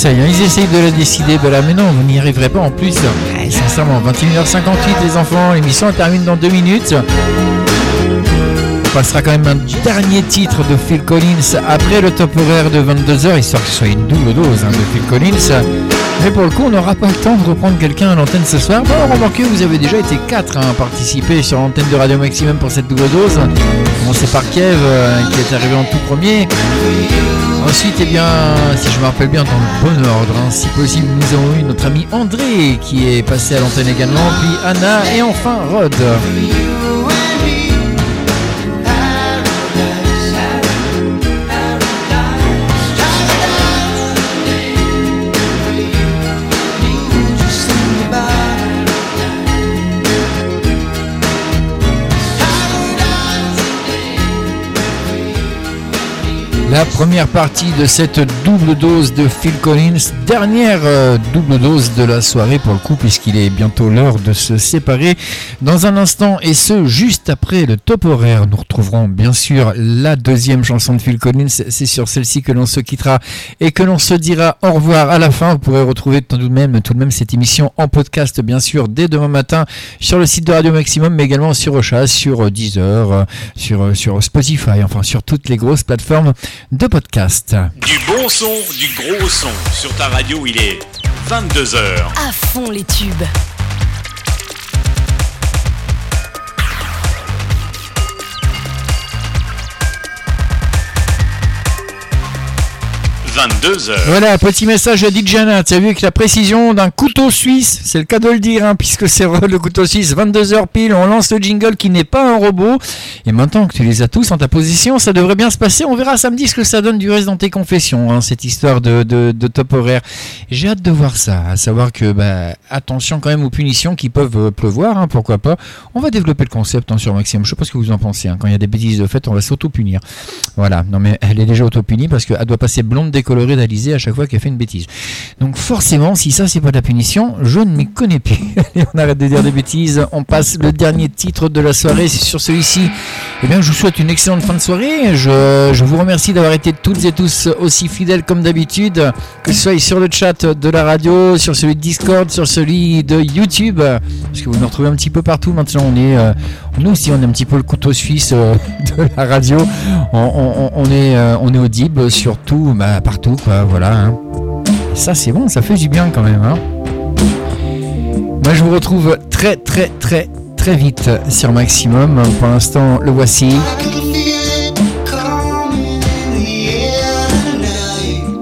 essayent, hein, ils essayent de la décider. Ben là, mais non, vous n'y arriverez pas en plus. Sincèrement, 21h58, les enfants, l'émission termine dans deux minutes. On passera quand même un dernier titre de Phil Collins après le top horaire de 22h, histoire que ce soit une double dose hein, de Phil Collins. Mais pour le coup, on n'aura pas le temps de reprendre quelqu'un à l'antenne ce soir. Bon, remarquez, vous avez déjà été 4 à participer sur l'antenne de Radio Maximum pour cette double dose. Commencé par Kev, euh, qui est arrivé en tout premier. Ensuite, eh bien, si je me rappelle bien, dans le bon ordre, hein, si possible, nous avons eu notre ami André qui est passé à l'antenne également, puis Anna et enfin Rod. La première partie de cette double dose de Phil Collins, dernière euh, double dose de la soirée pour le coup, puisqu'il est bientôt l'heure de se séparer. Dans un instant, et ce juste après le top horaire, nous retrouverons bien sûr la deuxième chanson de Phil Collins. C'est sur celle-ci que l'on se quittera et que l'on se dira au revoir à la fin. Vous pourrez retrouver tout de même, tout de même cette émission en podcast, bien sûr, dès demain matin sur le site de Radio Maximum, mais également sur Ocha, sur euh, Deezer, euh, sur, euh, sur Spotify, enfin sur toutes les grosses plateformes de podcast. Du bon son, du gros son. Sur ta radio, il est 22h. À fond les tubes. 22h. Voilà, petit message à Dijana. Tu as vu avec la précision d'un couteau suisse, c'est le cas de le dire, hein, puisque c'est le couteau suisse, 22h pile, on lance le jingle qui n'est pas un robot. Et maintenant que tu les as tous en ta position, ça devrait bien se passer. On verra samedi ce que ça donne du reste dans tes confessions, hein, cette histoire de, top horaire. J'ai hâte de voir ça, à savoir que, bah, attention quand même aux punitions qui peuvent euh, pleuvoir, hein, pourquoi pas. On va développer le concept sur Maximum. Je sais pas ce que vous en pensez. Quand il y a des bêtises de fait, on va s'auto-punir. Voilà, non mais elle est déjà auto-punie parce qu'elle doit passer blonde décolorée d'Alizé à chaque fois qu'elle fait une bêtise. Donc forcément, si ça c'est pas de la punition, je ne m'y connais plus. On arrête de dire des bêtises, on passe le dernier titre de la soirée, sur celui-ci. Eh bien, je vous souhaite une excellente fin de soirée. Je, je vous remercie d'avoir été toutes et tous aussi fidèles comme d'habitude, que ce soit sur le chat de la radio, sur celui de Discord, sur celui de YouTube, parce que vous nous retrouvez un petit peu partout maintenant. On est, euh, nous aussi, on est un petit peu le couteau suisse euh, de la radio. On, euh, on est audible surtout, bah, partout, quoi. Voilà. hein. Ça, c'est bon, ça fait du bien quand même. Hein. Moi, je vous retrouve très, très, très, très vite sur Maximum. Pour l'instant, le voici.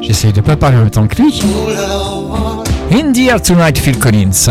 J'essaye de pas parler temps que lui. In the Air Tonight, Phil Collins.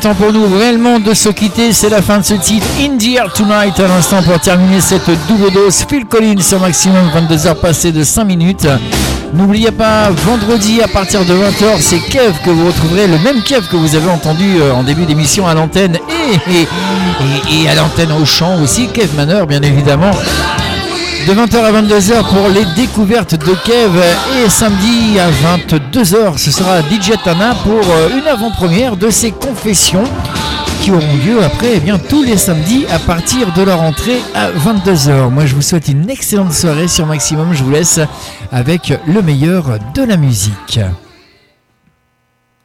Temps pour nous réellement de se quitter. C'est la fin de ce titre In Tonight à l'instant pour terminer cette double dose. Phil Collins au maximum 22h passées de 5 minutes. N'oubliez pas, vendredi à partir de 20h, c'est Kev que vous retrouverez, le même Kev que vous avez entendu euh, en début d'émission à l'antenne et, et, à l'antenne au chant aussi, Kev Manor bien évidemment. De 20h à 22h pour les découvertes de Kev et samedi à 22h ce sera DJ Tana pour euh, une avant-première de ses qui auront lieu après eh bien, tous les samedis à partir de leur entrée à 22h. Moi je vous souhaite une excellente soirée sur Maximum, je vous laisse avec le meilleur de la musique.